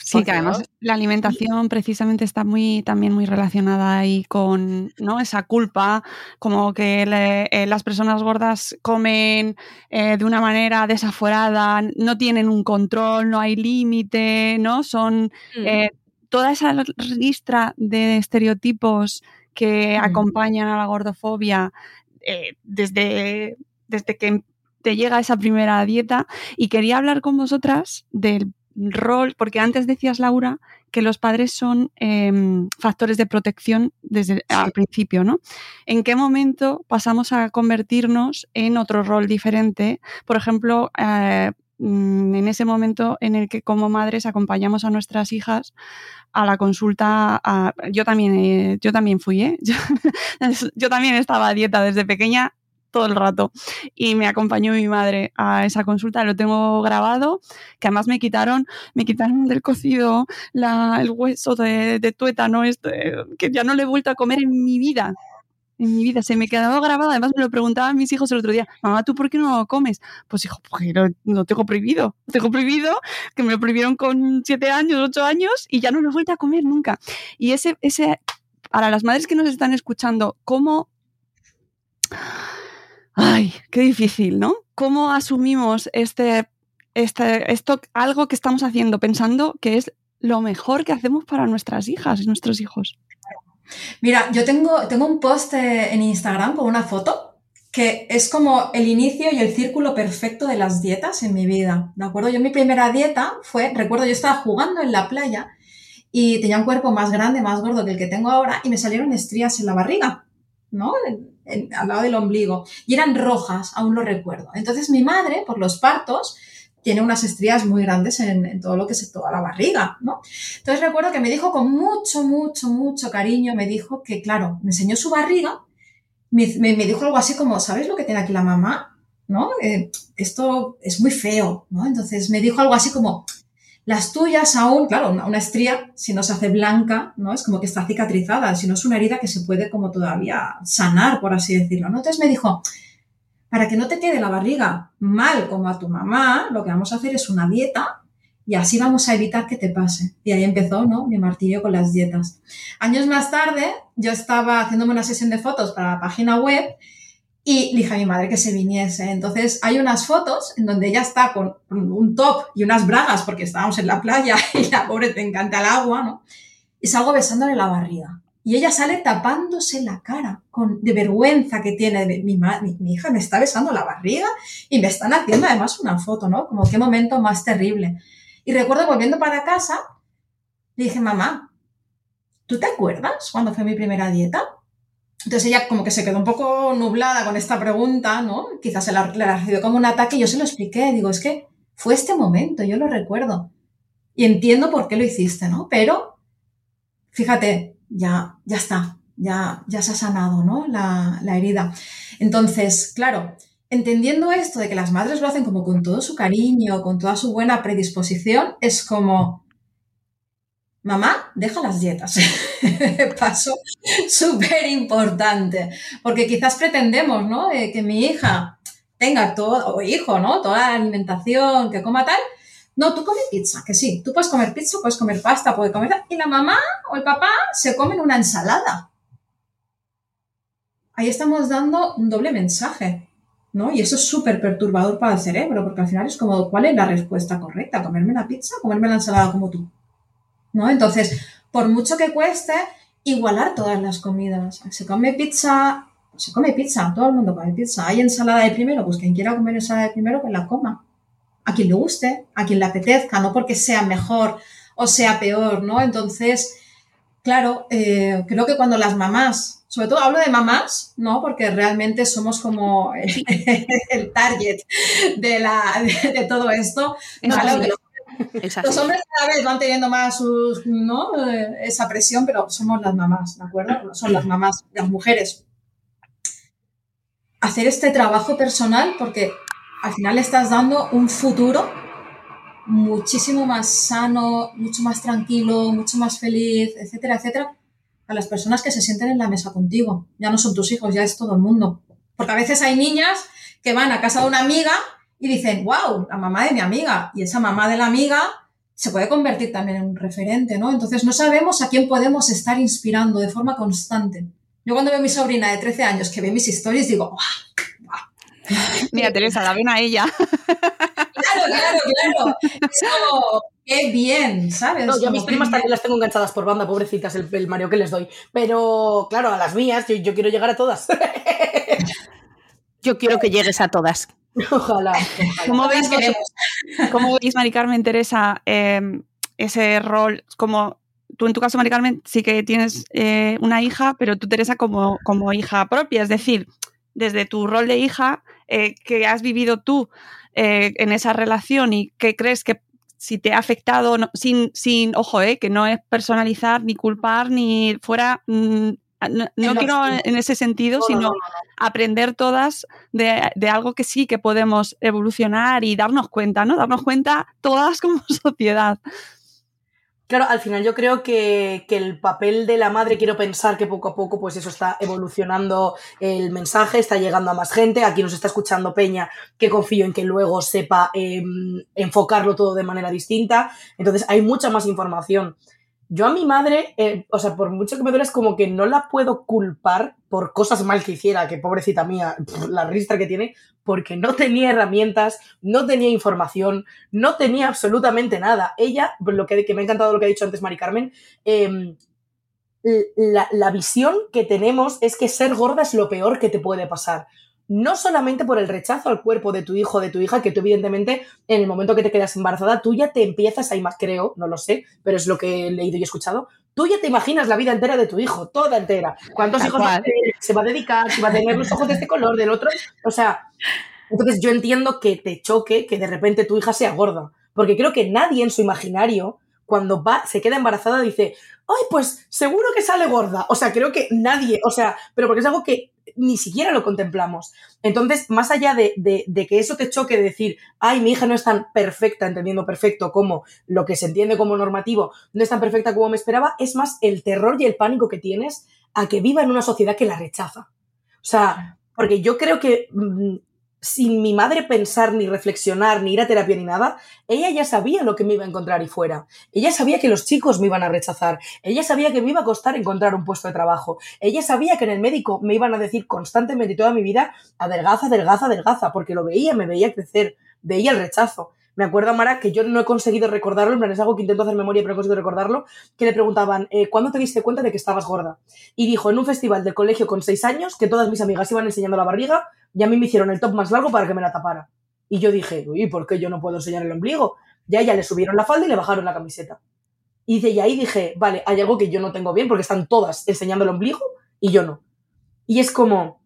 Sí, que además la alimentación precisamente está muy también muy relacionada ahí con ¿no? esa culpa, como que le- eh, las personas gordas comen eh, de una manera desaforada, no tienen un control, no hay límite, ¿no? Son Mm. eh, toda esa ristra de estereotipos que Mm. acompañan a la gordofobia desde, desde que te llega esa primera dieta y quería hablar con vosotras del rol, porque antes decías, Laura, que los padres son em, factores de protección desde al principio, ¿no? ¿En qué momento pasamos a convertirnos en otro rol diferente? Por ejemplo, eh, mm, en ese momento en el que como madres acompañamos a nuestras hijas a la consulta, a- yo, también, eh, yo también fui, ¿eh? Yo, yo también estaba a dieta desde pequeña todo el rato y me acompañó mi madre a esa consulta, lo tengo grabado, que además me quitaron, me quitaron del cocido el hueso de, de tuétano, este, que ya no le he vuelto a comer en mi vida. En mi vida se me quedó grabado, además me lo preguntaban mis hijos el otro día, mamá, ¿tú por qué no lo comes? Pues hijo, porque lo, lo tengo prohibido, lo tengo prohibido, que me lo prohibieron con siete años, ocho años y ya no lo he vuelto a comer nunca. Y ese, ese, para las madres que nos están escuchando, ¿cómo Ay, qué difícil, ¿no? ¿Cómo asumimos este, este, esto, algo que estamos haciendo pensando que es lo mejor que hacemos para nuestras hijas y nuestros hijos? Mira, yo tengo, tengo un post eh, en Instagram con una foto que es como el inicio y el círculo perfecto de las dietas en mi vida. ¿De acuerdo? Yo mi primera dieta fue, recuerdo, yo estaba jugando en la playa y tenía un cuerpo más grande, más gordo que el que tengo ahora y me salieron estrías en la barriga, ¿no? Al lado del ombligo. Y eran rojas, aún lo recuerdo. Entonces mi madre, por los partos, tiene unas estrías muy grandes en, todo lo que es toda la barriga, ¿no? Entonces recuerdo que me dijo con mucho, mucho, mucho cariño, me dijo que, claro, me enseñó su barriga, me, me- me dijo algo así como, ¿sabes lo que tiene aquí la mamá? ¿No? Eh, esto es muy feo, ¿no? Entonces me dijo algo así como, las tuyas aún, claro, una, estría, si no se hace blanca, ¿no? Es como que está cicatrizada, si no es una herida que se puede como todavía sanar, por así decirlo, ¿no? Entonces me dijo, para que no te quede la barriga mal como a tu mamá, lo que vamos a hacer es una dieta y así vamos a evitar que te pase. Y ahí empezó, ¿no? Mi martillo con las dietas. Años más tarde, yo estaba haciéndome una sesión de fotos para la página web y le dije a mi madre que se viniese. Entonces hay unas fotos en donde ella está con un top y unas bragas porque estábamos en la playa y la pobre te encanta el agua, ¿no? Y salgo besándole la barriga. Y ella sale tapándose la cara con, de vergüenza que tiene. Mi, mi, mi hija me está besando la barriga y me están haciendo además una foto, ¿no? Como qué momento más terrible. Y recuerdo volviendo para casa, le dije, mamá, ¿tú te acuerdas cuando fue mi primera dieta? Entonces ella como que se quedó un poco nublada con esta pregunta, ¿no? Quizás se la, le recibió como un ataque y yo se lo expliqué. Digo, es que fue este momento, yo lo recuerdo. Y entiendo por qué lo hiciste, ¿no? Pero, fíjate, ya, ya está, ya, ya se ha sanado, ¿no? La, la herida. Entonces, claro, entendiendo esto de que las madres lo hacen como con todo su cariño, con toda su buena predisposición, es como, mamá, deja las dietas. Paso súper importante, porque quizás pretendemos, ¿no? Eh, que mi hija tenga todo, o hijo, ¿no? Toda la alimentación, que coma tal. No, tú come pizza, que sí, tú puedes comer pizza, puedes comer pasta, puedes comer... Y la mamá o el papá se comen una ensalada. Ahí estamos dando un doble mensaje, ¿no? Y eso es súper perturbador para el cerebro, porque al final es como, ¿cuál es la respuesta correcta? ¿Comerme la pizza o comerme la ensalada como tú? ¿No? Entonces, por mucho que cueste, igualar todas las comidas. Se come pizza, se come pizza, todo el mundo come pizza. Hay ensalada de primero, pues quien quiera comer ensalada de primero, que la coma. A quien le guste, a quien le apetezca, no porque sea mejor o sea peor, ¿no? Entonces, claro, eh, creo que cuando las mamás, sobre todo hablo de mamás, ¿no? Porque realmente somos como el, el target de, la, de, de todo esto. No, claro que los, los hombres cada vez van teniendo más sus, ¿no? Eh, esa presión, pero somos las mamás, ¿de acuerdo? Son las mamás, las mujeres. Hacer este trabajo personal porque al final le estás dando un futuro muchísimo más sano, mucho más tranquilo, mucho más feliz, etcétera, etcétera, a las personas que se sienten en la mesa contigo. Ya no son tus hijos, ya es todo el mundo. Porque a veces hay niñas que van a casa de una amiga y dicen, wow, la mamá de mi amiga. Y esa mamá de la amiga se puede convertir también en un referente, ¿no? Entonces no sabemos a quién podemos estar inspirando de forma constante. Yo cuando veo a mi sobrina de 13 años que ve mis historias digo, wow, wow. Mira, Teresa, la ven a ella. Claro, claro, claro. Es como, qué bien, ¿sabes? No, yo a mis primas también las tengo enganchadas por banda, pobrecitas, el, el mareo que les doy. Pero, claro, a las mías, yo, yo quiero llegar a todas. Yo quiero que llegues a todas. Ojalá. ¿Cómo Todas veis. ¿Cómo veis, Mari Carmen, Teresa, eh, ese rol? Como tú en tu caso, Mari Carmen, sí que tienes eh, una hija, pero tú, Teresa, como, como hija propia, es decir, desde tu rol de hija, eh, que has vivido tú eh, en esa relación y que crees que si te ha afectado, no- sin, sin, ojo, eh, que no es personalizar, ni culpar, ni fuera... mm, no, no quiero en ese sentido, No, no, sino no, no, aprender todas de, de algo que sí que podemos evolucionar y darnos cuenta, ¿no? Darnos cuenta todas como sociedad. Claro, al final yo creo que, que el papel de la madre, quiero pensar que poco a poco, pues eso está evolucionando el mensaje, está llegando a más gente. Aquí nos está escuchando Peña, que confío en que luego sepa eh, enfocarlo todo de manera distinta. Entonces hay mucha más información. Yo a mi madre, eh, o sea, por mucho que me duele, es como que no la puedo culpar por cosas mal que hiciera, que pobrecita mía, la ristra que tiene, porque no tenía herramientas, no tenía información, no tenía absolutamente nada. Ella, lo que, que me ha encantado lo que ha dicho antes Mari Carmen, eh, la, la visión que tenemos es que ser gorda es lo peor que te puede pasar. No solamente por el rechazo al cuerpo de tu hijo o de tu hija, que tú evidentemente en el momento que te quedas embarazada, tú ya te empiezas a imaginar, creo, no lo sé, pero es lo que he leído y he escuchado, tú ya te imaginas la vida entera de tu hijo, toda entera. ¿Cuántos hijos va a tener? se va a dedicar? ¿Si va a tener los ojos de este color, del otro? O sea, entonces yo entiendo que te choque que de repente tu hija sea gorda, porque creo que nadie en su imaginario, cuando va, se queda embarazada, dice, ay, pues seguro que sale gorda. O sea, creo que nadie, o sea, pero porque es algo que ni siquiera lo contemplamos. Entonces, más allá de, de, de, que eso te choque de decir, ay, mi hija no es tan perfecta, entendiendo perfecto como lo que se entiende como normativo, no es tan perfecta como me esperaba, es más el terror y el pánico que tienes a que viva en una sociedad que la rechaza. O sea, porque yo creo que mmm, sin mi madre pensar, ni reflexionar, ni ir a terapia, ni nada, ella ya sabía lo que me iba a encontrar y fuera. Ella sabía que los chicos me iban a rechazar. Ella sabía que me iba a costar encontrar un puesto de trabajo. Ella sabía que en el médico me iban a decir constantemente toda mi vida, adelgaza, adelgaza, adelgaza, porque lo veía, me veía crecer, veía el rechazo. Me acuerdo, Mara, que yo no he conseguido recordarlo, en plan, es algo que intento hacer memoria, pero no he conseguido recordarlo, que le preguntaban, eh, ¿cuándo te diste cuenta de que estabas gorda? Y dijo, en un festival del colegio con seis años, que todas mis amigas iban enseñando la barriga, y a mí me hicieron el top más largo para que me la tapara. Y yo dije, uy, ¿por qué yo no puedo enseñar el ombligo? Ya ya le subieron la falda y le bajaron la camiseta. Y de ahí dije, vale, hay algo que yo no tengo bien, porque están todas enseñando el ombligo y yo no. Y es como,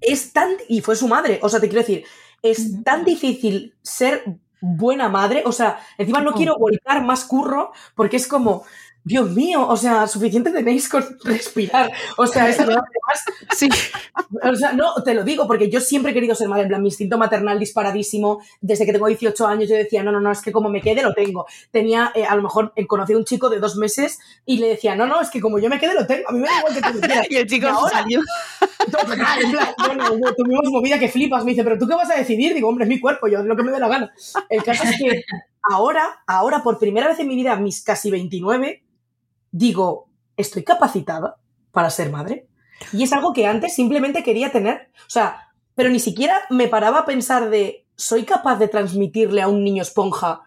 es tan, y fue su madre, o sea, te quiero decir, es tan difícil ser buena madre, o sea, encima no quiero volcar más curro porque es como, Dios mío, o sea, suficiente tenéis con respirar. O sea, es además, sí. O sea, no, te lo digo, porque yo siempre he querido ser madre, en plan, mi instinto maternal disparadísimo. Desde que tengo 18 años yo decía, no, no, no, es que como me quede, lo tengo. Tenía, eh, a lo mejor, eh, conocí a un chico de dos meses y le decía, no, no, es que como yo me quede, lo tengo. A mí me da igual que tú quieras. y el chico y ahora, salió. Total, en plan, bueno, tuvimos movida que flipas. Me dice, pero ¿tú qué vas a decidir? Digo, hombre, es mi cuerpo, yo lo que me dé la gana. El caso es que ahora, ahora, por primera vez en mi vida, mis casi 29, digo, ¿estoy capacitada para ser madre? Y es algo que antes simplemente quería tener. O sea, pero ni siquiera me paraba a pensar de, ¿soy capaz de transmitirle a un niño esponja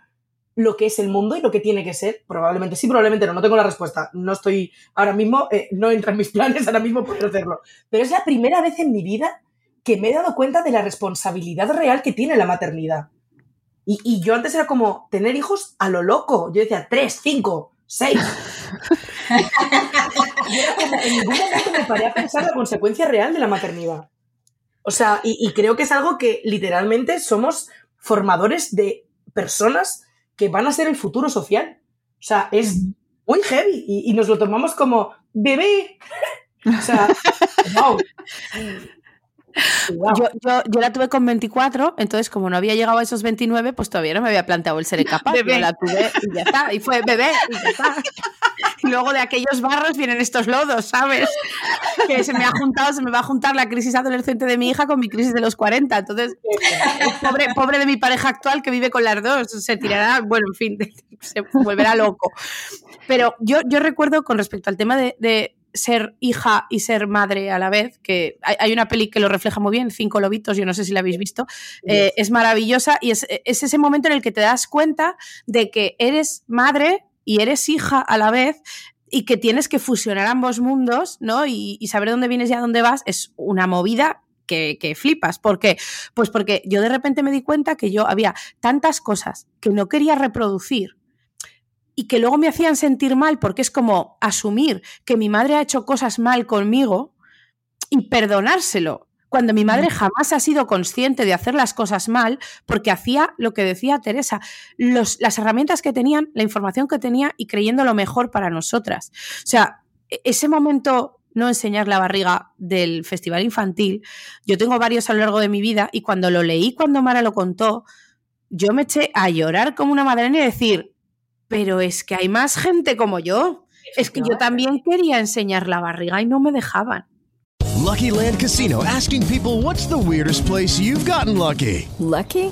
lo que es el mundo y lo que tiene que ser? Probablemente sí, probablemente no, no tengo la respuesta. No estoy, ahora mismo, eh, no entra en mis planes ahora mismo poder hacerlo. Pero es la primera vez en mi vida que me he dado cuenta de la responsabilidad real que tiene la maternidad. Y, y yo antes era como tener hijos a lo loco. Yo decía, tres, cinco, seis. y era como, en ningún momento me paré a pensar la consecuencia real de la maternidad. O sea, y, y, creo que es algo que literalmente somos formadores de personas que van a ser el futuro social. O sea, es muy heavy y, y nos lo tomamos como bebé. O sea, wow. Wow. Yo, yo, yo, la tuve con 24, entonces como no había llegado a esos 29, pues todavía no me había planteado el ser capaz. Bebé. Yo la tuve y ya está, y fue bebé y ya está. Y luego de aquellos barros vienen estos lodos, ¿sabes? Que se me ha juntado, se me va a juntar la crisis adolescente de mi hija con mi crisis de los 40. Entonces, pobre, pobre de mi pareja actual que vive con las dos, se tirará, bueno, en fin, se volverá loco. Pero yo, yo recuerdo con respecto al tema de, de ser hija y ser madre a la vez, que hay, hay, una peli que lo refleja muy bien, Cinco Lobitos, yo no sé si la habéis visto, eh, es maravillosa y es, es, ese momento en el que te das cuenta de que eres madre y eres hija a la vez y que tienes que fusionar ambos mundos, ¿no? Y, y saber dónde vienes y a dónde vas es una movida que, que, flipas. ¿Por qué? Pues porque yo de repente me di cuenta que yo había tantas cosas que no quería reproducir y que luego me hacían sentir mal porque es como asumir que mi madre ha hecho cosas mal conmigo y perdonárselo. Cuando mi madre jamás ha sido consciente de hacer las cosas mal, porque hacía lo que decía Teresa, los, las herramientas que tenían, la información que tenía y creyendo lo mejor para nosotras. O sea, ese momento no enseñar la barriga del festival infantil, yo tengo varios a lo largo de mi vida y cuando lo leí, cuando Mara lo contó, yo me eché a llorar como una madre y decir, pero es que hay más gente como yo. Es que yo también quería enseñar la barriga y no me dejaban. Lucky Land Casino asking people what's the weirdest place you've gotten lucky? Lucky?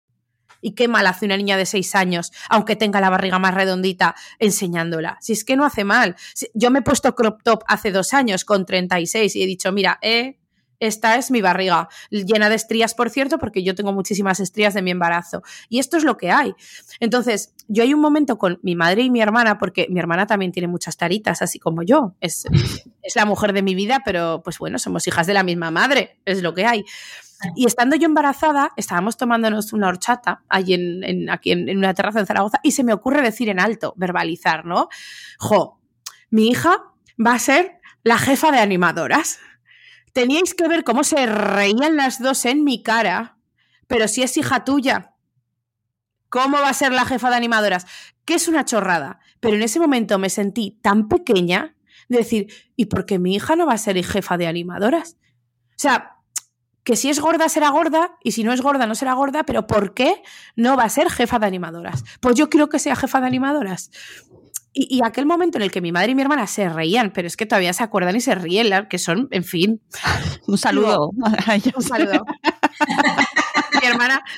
Y qué mal hace una niña de 6 años, aunque tenga la barriga más redondita, enseñándola. Si es que no hace mal. Yo me he puesto crop top hace dos años con 36 y he dicho, mira, eh, esta es mi barriga, llena de estrías, por cierto, porque yo tengo muchísimas estrías de mi embarazo. Y esto es lo que hay. Entonces, yo hay un momento con mi madre y mi hermana, porque mi hermana también tiene muchas taritas, así como yo. Es, es la mujer de mi vida, pero pues bueno, somos hijas de la misma madre, es lo que hay. Y estando yo embarazada, estábamos tomándonos una horchata allí en, aquí en, en, una terraza en Zaragoza y se me ocurre decir en alto, verbalizar, ¿no? Jo, mi hija va a ser la jefa de animadoras. Teníais que ver cómo se reían las dos en mi cara, pero si es hija tuya, ¿cómo va a ser la jefa de animadoras? Que es una chorrada. Pero en ese momento me sentí tan pequeña de decir, ¿y por qué mi hija no va a ser jefa de animadoras? O sea, que si es gorda será gorda y si no es gorda no será gorda, pero ¿por qué no va a ser jefa de animadoras? Pues yo quiero que sea jefa de animadoras. Y, y, aquel momento en el que mi madre y mi hermana se reían, pero es que todavía se acuerdan y se ríen, que son, en fin. Un saludo. un saludo.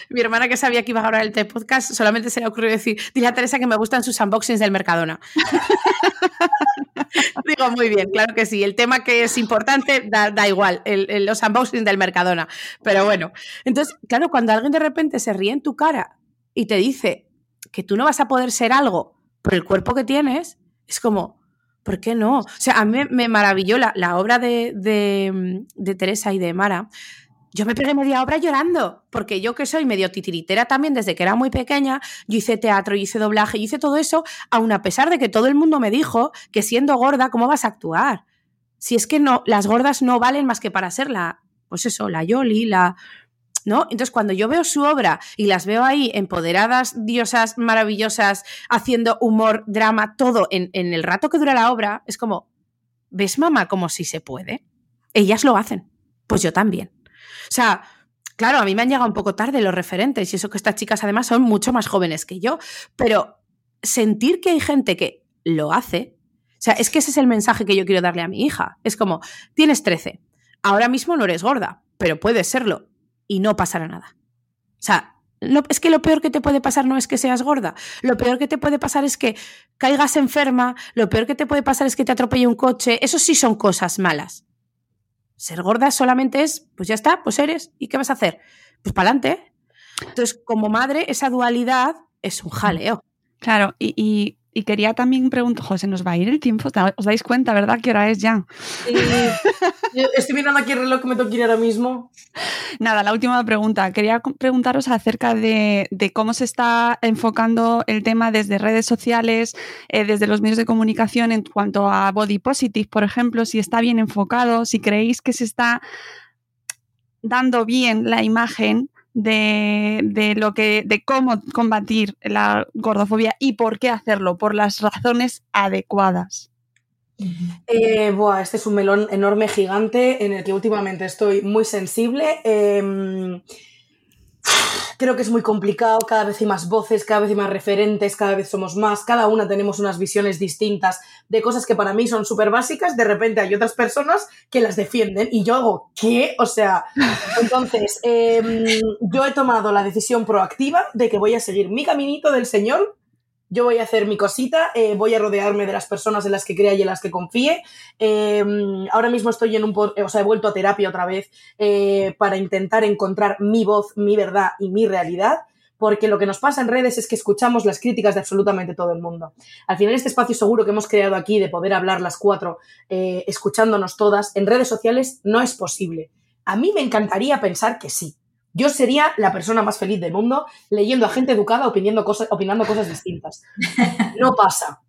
Mi, hermana, que sabía que iba a grabar el podcast, solamente se le ocurrió decir, dile a Teresa que me gustan sus unboxings del Mercadona. Digo, muy bien, claro que sí. El tema que es importante da, da igual, los unboxings del Mercadona. Pero bueno, entonces, claro, cuando alguien de repente se ríe en tu cara y te dice que tú no vas a poder ser algo por el cuerpo que tienes, es como, ¿por qué no? O sea, a mí me maravilló la, obra de, Teresa y de Mara. Yo me pegué media obra llorando, porque yo que soy medio titiritera también desde que era muy pequeña, yo hice teatro, yo hice doblaje, yo hice todo eso, aun a pesar de que todo el mundo me dijo que siendo gorda, ¿cómo vas a actuar? Si es que no, las gordas no valen más que para ser la, pues eso, la Yoli, la, ¿no? Entonces, cuando yo veo su obra y las veo ahí empoderadas, diosas maravillosas, haciendo humor, drama, todo en, en el rato que dura la obra, es como, ¿ves, mamá, como si se puede? Ellas lo hacen, pues yo también. O sea, claro, a mí me han llegado un poco tarde los referentes y eso que estas chicas además son mucho más jóvenes que yo, pero sentir que hay gente que lo hace, o sea, es que ese es el mensaje que yo quiero darle a mi hija. Es como, tienes 13, ahora mismo no eres gorda, pero puedes serlo y no pasará nada. O sea, no, es que lo peor que te puede pasar no es que seas gorda, lo peor que te puede pasar es que caigas enferma, lo peor que te puede pasar es que te atropelle un coche, eso sí son cosas malas. Ser gorda solamente es, pues ya está, pues eres, ¿y qué vas a hacer? Pues para adelante. Entonces, como madre, esa dualidad es un jaleo. Claro, y, y, y quería también preguntar, José, nos va a ir el tiempo, os dais cuenta, ¿verdad? ¿Qué hora es ya? Sí. Estoy mirando aquí el reloj que me tengo que ir ahora mismo. Nada, la última pregunta. Quería preguntaros acerca de, de cómo se está enfocando el tema desde redes sociales, eh, desde los medios de comunicación en cuanto a body positive, por ejemplo, si está bien enfocado, si creéis que se está dando bien la imagen de, de, lo que, de cómo combatir la gordofobia y por qué hacerlo, por las razones adecuadas. Eh, buah, este es un melón enorme, gigante, en el que últimamente estoy muy sensible. Eh, creo que es muy complicado, cada vez hay más voces, cada vez hay más referentes, cada vez somos más, cada una tenemos unas visiones distintas de cosas que para mí son súper básicas, de repente hay otras personas que las defienden y yo hago, ¿qué? O sea, entonces, eh, yo he tomado la decisión proactiva de que voy a seguir mi caminito del Señor yo voy a hacer mi cosita, eh, voy a rodearme de las personas en las que crea y en las que confíe. Eh, ahora mismo estoy en un, o sea, he vuelto a terapia otra vez eh, para intentar encontrar mi voz, mi verdad y mi realidad. Porque lo que nos pasa en redes es que escuchamos las críticas de absolutamente todo el mundo. Al final, este espacio seguro que hemos creado aquí de poder hablar las cuatro, escuchándonos todas, en redes sociales no es posible. A mí me encantaría pensar que sí, yo sería la persona más feliz del mundo leyendo a gente educada opinando cosas, opinando cosas distintas. No pasa.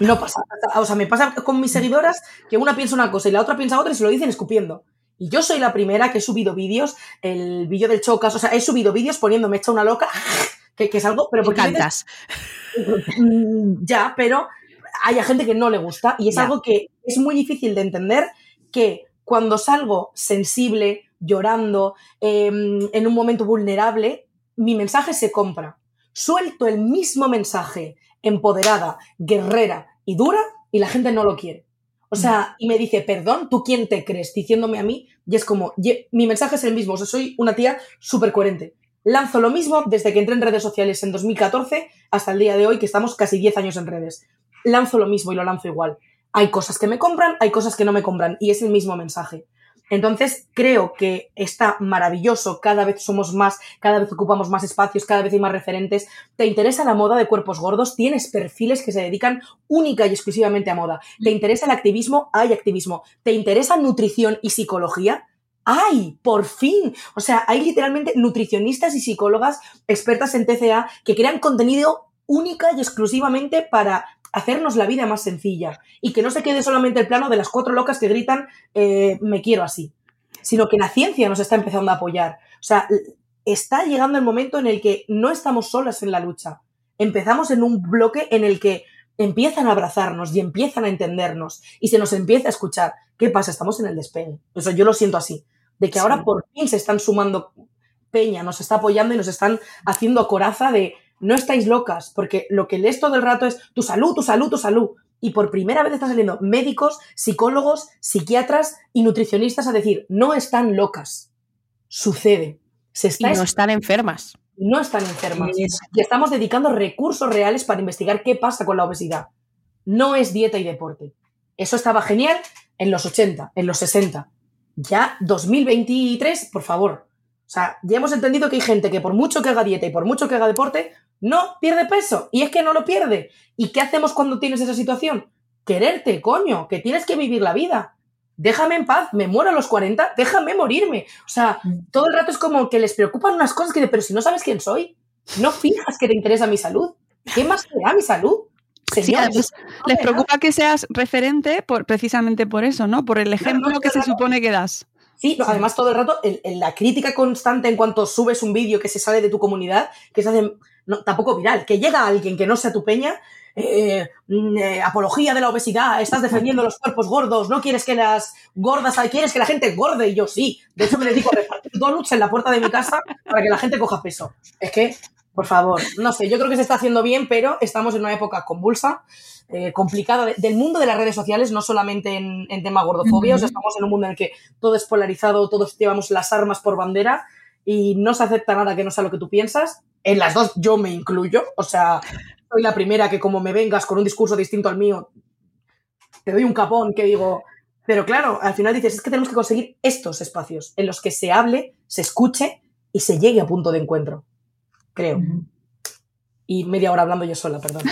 No pasa. O sea, me pasa con mis seguidoras que una piensa una cosa y la otra piensa otra y se lo dicen escupiendo. Y yo soy la primera que he subido vídeos, el vídeo del chocas, o sea, he subido vídeos poniéndome hecha una loca, que, que es algo, pero porque cantas. Ya, pero hay gente que no le gusta y es ya. algo que es muy difícil de entender que cuando salgo sensible, llorando, eh, en un momento vulnerable, mi mensaje se compra. Suelto el mismo mensaje, empoderada, guerrera y dura, y la gente no lo quiere. O sea, y me dice, perdón, ¿tú quién te crees? Diciéndome a mí, y es como, mi mensaje es el mismo, o sea, soy una tía súper coherente. Lanzo lo mismo desde que entré en redes sociales en 2014 hasta el día de hoy, que estamos casi 10 años en redes. Lanzo lo mismo y lo lanzo igual. Hay cosas que me compran, hay cosas que no me compran, y es el mismo mensaje. Entonces, creo que está maravilloso, cada vez somos más, cada vez ocupamos más espacios, cada vez hay más referentes. ¿Te interesa la moda de cuerpos gordos? Tienes perfiles que se dedican única y exclusivamente a moda. ¿Te interesa el activismo? Hay activismo. ¿Te interesa nutrición y psicología? ¡Ay! ¡Por fin! O sea, hay literalmente nutricionistas y psicólogas expertas en TCA que crean contenido única y exclusivamente para hacernos la vida más sencilla y que no se quede solamente el plano de las cuatro locas que gritan eh, me quiero así, sino que la ciencia nos está empezando a apoyar. O sea, está llegando el momento en el que no estamos solas en la lucha. Empezamos en un bloque en el que empiezan a abrazarnos y empiezan a entendernos y se nos empieza a escuchar. ¿Qué pasa? Estamos en el despegue. Eso yo lo siento así. De que ahora por fin se están sumando Peña, nos está apoyando y nos están haciendo coraza de no estáis locas, porque lo que lees todo el rato es tu salud, tu salud, tu salud. Y por primera vez están saliendo médicos, psicólogos, psiquiatras y nutricionistas a decir, no están locas. Sucede. Se está y no están enfermas. No están enfermas. Y estamos dedicando recursos reales para investigar qué pasa con la obesidad. No es dieta y deporte. Eso estaba genial en los 80, en los 60. Ya 2023, por favor. O sea, ya hemos entendido que hay gente que por mucho que haga dieta y por mucho que haga deporte, no pierde peso. Y es que no lo pierde. ¿Y qué hacemos cuando tienes esa situación? Quererte, coño, que tienes que vivir la vida. Déjame en paz, me muero a los 40, déjame morirme. O sea, todo el rato es como que les preocupan unas cosas que, pero si no sabes quién soy, no fijas que te interesa mi salud. ¿Qué más te da mi salud? Señores, les preocupa que seas referente por, precisamente por eso, ¿no? Por el ejemplo que se supone que das. Sí, además todo el rato, la crítica constante en cuanto subes un vídeo que se sale de tu comunidad, que se hace no, tampoco viral, que llega alguien que no sea tu peña, eh, mm, eh, apología de la obesidad, estás defendiendo los cuerpos gordos, no quieres que las gordas, quieres que la gente gorde, y yo sí. De hecho, me dedico a repartir donuts en la puerta de mi casa para que la gente coja peso. Es que, por favor, no sé, yo creo que se está haciendo bien, pero estamos en una época convulsa, eh, complicada del mundo de las redes sociales, no solamente en, tema gordofobia, o sea, estamos en un mundo en el que todo es polarizado, todos llevamos las armas por bandera y no se acepta nada que no sea lo que tú piensas. En las dos yo me incluyo, o sea, soy la primera que como me vengas con un discurso distinto al mío, te doy un capón que digo, pero claro, al final dices, es que tenemos que conseguir estos espacios en los que se hable, se escuche y se llegue a punto de encuentro, creo. Y media hora hablando yo sola, perdón.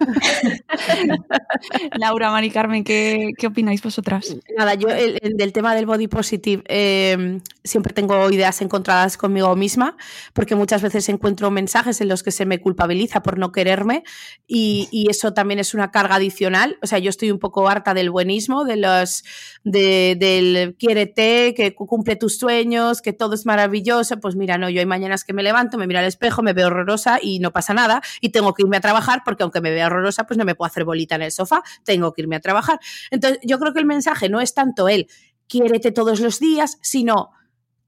Laura, Mari Carmen, ¿qué, opináis vosotras? Nada, yo el, del tema del body positive em, siempre tengo ideas encontradas conmigo misma, porque muchas veces encuentro mensajes en los que se me culpabiliza por no quererme y, eso también es una carga adicional. O sea, yo estoy un poco harta del buenismo, de los de, del quiérete, que cumple tus sueños, que todo es maravilloso. Pues mira, no, yo hay mañanas que me levanto, me miro al espejo, me veo horrorosa y no pasa nada y tengo que irme a trabajar porque aunque me vea horrorosa, pues no me puedo hacer bolita en el sofá, tengo que irme a trabajar. Entonces, yo creo que el mensaje no es tanto el quiérete todos los días, sino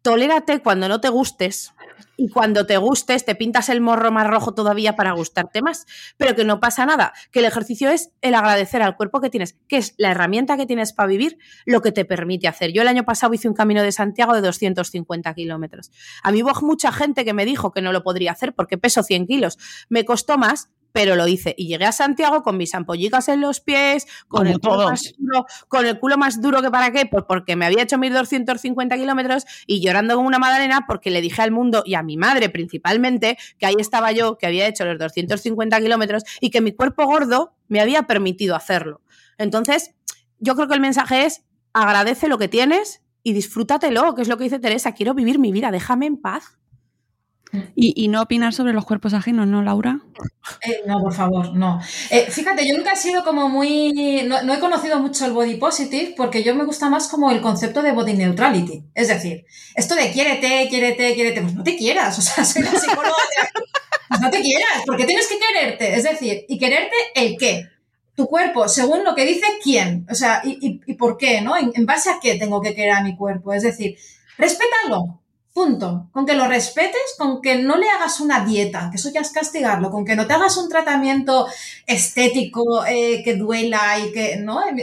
tolérate cuando no te gustes y cuando te gustes te pintas el morro más rojo todavía para gustarte más, pero que no pasa nada, que el ejercicio es el agradecer al cuerpo que tienes, que es la herramienta que tienes para vivir, lo que te permite hacer. Yo el año pasado hice un camino de Santiago de 250 kilómetros. A mí hubo mucha gente que me dijo que no lo podría hacer porque peso 100 kilos. Me costó más, pero lo hice. Y llegué a Santiago con mis ampollicas en los pies, con, el culo, más duro, con el culo más duro que para qué, pues porque me había hecho 1250 kilómetros y llorando como una madalena porque le dije al mundo y a mi madre principalmente que ahí estaba yo, que había hecho los 250 kilómetros y que mi cuerpo gordo me había permitido hacerlo. Entonces, yo creo que el mensaje es agradece lo que tienes y disfrútatelo, que es lo que dice Teresa, quiero vivir mi vida, déjame en paz. Y, no opinar sobre los cuerpos ajenos, ¿no, Laura? Eh, no, por favor, no. Eh, fíjate, yo nunca he sido como muy. No, he conocido mucho el body positive porque yo me gusta más como el concepto de body neutrality. Es decir, esto de quiérete, quiérete, quiérete, pues no te quieras. O sea, soy la psicóloga Pues no te quieras, porque tienes que quererte. Es decir, ¿y quererte el qué? Tu cuerpo, según lo que dice quién. O sea, ¿y, por qué? ¿No? ¿En, ¿En base a qué tengo que querer a mi cuerpo? Es decir, respétalo Punto. Con que lo respetes, con que no le hagas una dieta, que eso ya es castigarlo, con que no te hagas un tratamiento estético eh, que duela y que, ¿no?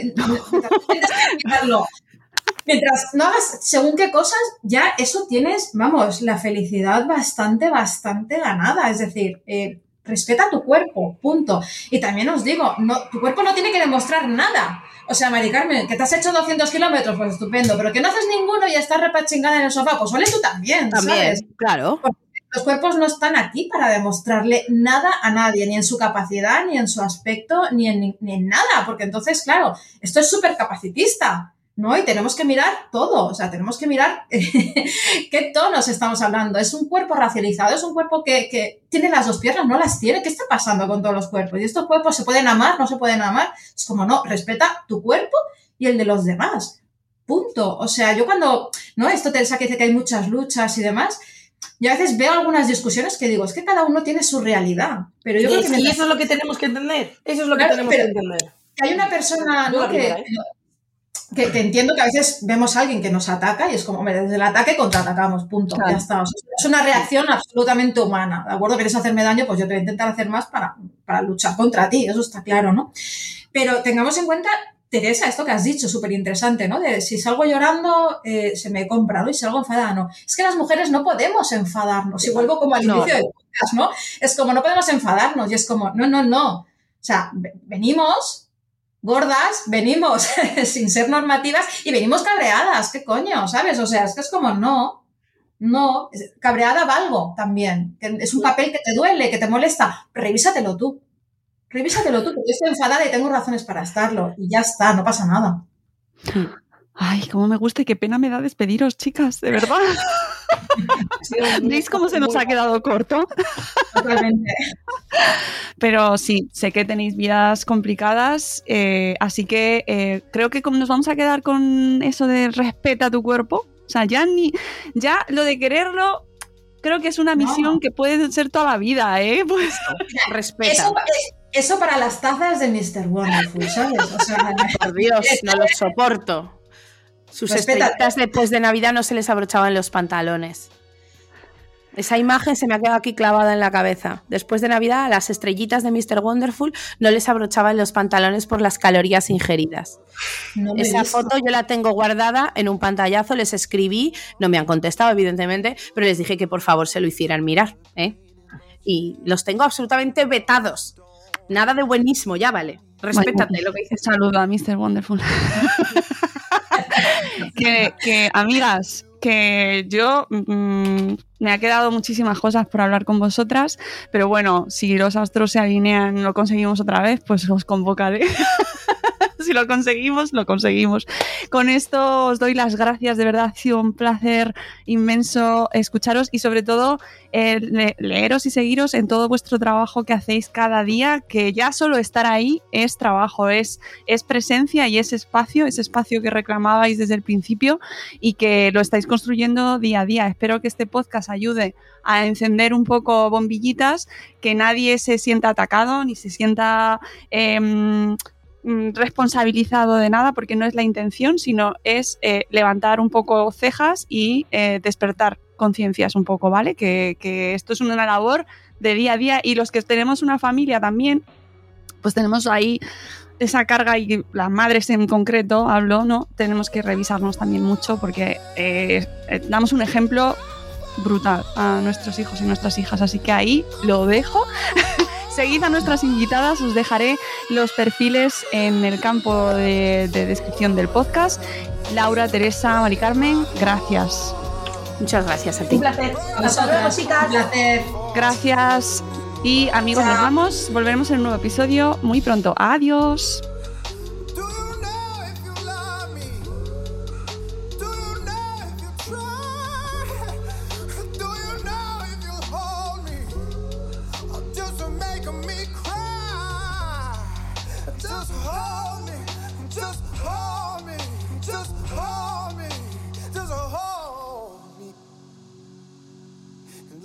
Mientras no hagas según qué cosas, ya eso tienes, vamos, la felicidad bastante, bastante ganada. Es decir, eh, respeta tu cuerpo, punto. Y también os digo, no, tu cuerpo no tiene que demostrar nada. O sea, Mari Carmen, que te has hecho 200 kilómetros, pues estupendo, pero que no haces ninguno y estás repachingada en el sofá, pues vale tú también, También, ¿sabes? claro. Porque los cuerpos no están aquí para demostrarle nada a nadie, ni en su capacidad, ni en su aspecto, ni en, ni en nada, porque entonces, claro, esto es súper capacitista. ¿No? Y tenemos que mirar todo, o sea, tenemos que mirar qué tonos estamos hablando. Es un cuerpo racializado, es un cuerpo que, que, tiene las dos piernas, no las tiene. ¿Qué está pasando con todos los cuerpos? Y estos cuerpos se pueden amar, no se pueden amar. Es como, no, respeta tu cuerpo y el de los demás. Punto. O sea, yo cuando, ¿no? Esto Teresa que dice que hay muchas luchas y demás, y a veces veo algunas discusiones que digo, es que cada uno tiene su realidad. Pero yo creo que... Y eso es lo que tenemos que entender. Eso es lo que tenemos que entender. que hay una persona Yo que, ¿eh? Que, que entiendo que a veces vemos a alguien que nos ataca y es como, desde el ataque contraatacamos, punto, Claro. ya está. O sea, es una reacción absolutamente humana, ¿de acuerdo? Quieres hacerme daño, pues yo te voy a intentar hacer más para, para luchar contra ti, eso está claro, ¿no? Pero tengamos en cuenta, Teresa, esto que has dicho, súper interesante, ¿no? De si salgo llorando, eh, se me compra, ¿no? Y si salgo enfadada, no. Es que las mujeres no podemos enfadarnos, y vuelvo como al No. inicio del podcast, ¿no? Es como, no podemos enfadarnos, y es como, no, no, no. O sea, ve- venimos gordas, venimos sin ser normativas y venimos cabreadas, ¿qué coño? ¿Sabes? O sea, es que es como, no, no, cabreada valgo también, que es un papel que te duele, que te molesta, revísatelo tú, revísatelo tú, porque yo estoy enfadada y tengo razones para estarlo, y ya está, no pasa nada. Ay, cómo me gusta y qué pena me da despediros, chicas, de verdad. ¿Veis cómo se nos ha quedado corto? Totalmente. Pero sí, sé que tenéis vidas complicadas, eh, así que eh, creo que como nos vamos a quedar con eso de respeta tu cuerpo. O sea, ya ni, ya lo de quererlo, creo que es una misión que puede ser toda la vida, ¿eh? Pues Respeta. Eso, eso para las tazas de Mr. Wonderful, ¿sabes? O sea, Por Dios, no lo soporto. Sus estrellitas después de Navidad no se les abrochaban los pantalones. Esa imagen se me ha quedado aquí clavada en la cabeza. Después de Navidad, a las estrellitas de Mr. Wonderful no les abrochaban los pantalones por las calorías ingeridas. no Esa foto yo la tengo guardada en un pantallazo, les escribí, no me han contestado evidentemente, pero les dije que por favor se lo hicieran mirar. ¿eh? Y los tengo absolutamente vetados. Nada de buenismo, ya vale. Respétate Bueno, lo que dices. Saludo a Mr. Wonderful. que, que, amigas, que yo mm, me ha quedado muchísimas cosas por hablar con vosotras, pero bueno, si los astros se alinean lo conseguimos otra vez, pues os convocaré. si lo conseguimos, lo conseguimos. Con esto os doy las gracias, de verdad ha sido un placer inmenso escucharos y sobre todo eh, le- leeros y seguiros en todo vuestro trabajo que hacéis cada día, que ya solo estar ahí es trabajo, es, es presencia y es espacio, ese espacio que reclamabais desde el principio y que lo estáis construyendo día a día. Espero que este podcast ayude a encender un poco bombillitas, que nadie se sienta atacado ni se sienta... em, responsabilizado de nada porque no es la intención, sino es eh, levantar un poco cejas y eh, despertar conciencias un poco, ¿vale? Que, que esto es una labor de día a día y los que tenemos una familia también, pues tenemos ahí esa carga y las madres en concreto, hablo, ¿no? Tenemos que revisarnos también mucho porque eh, eh, damos un ejemplo brutal a nuestros hijos y nuestras hijas, así que ahí lo dejo. Seguid a nuestras invitadas, os dejaré los perfiles en el campo de, de descripción del podcast. Laura, Teresa, Mari Carmen, gracias. Muchas gracias a ti. Un placer. Hasta luego, chicas. Un placer. Gracias. Y amigos, nos vamos. Volveremos en un nuevo episodio muy pronto. Adiós.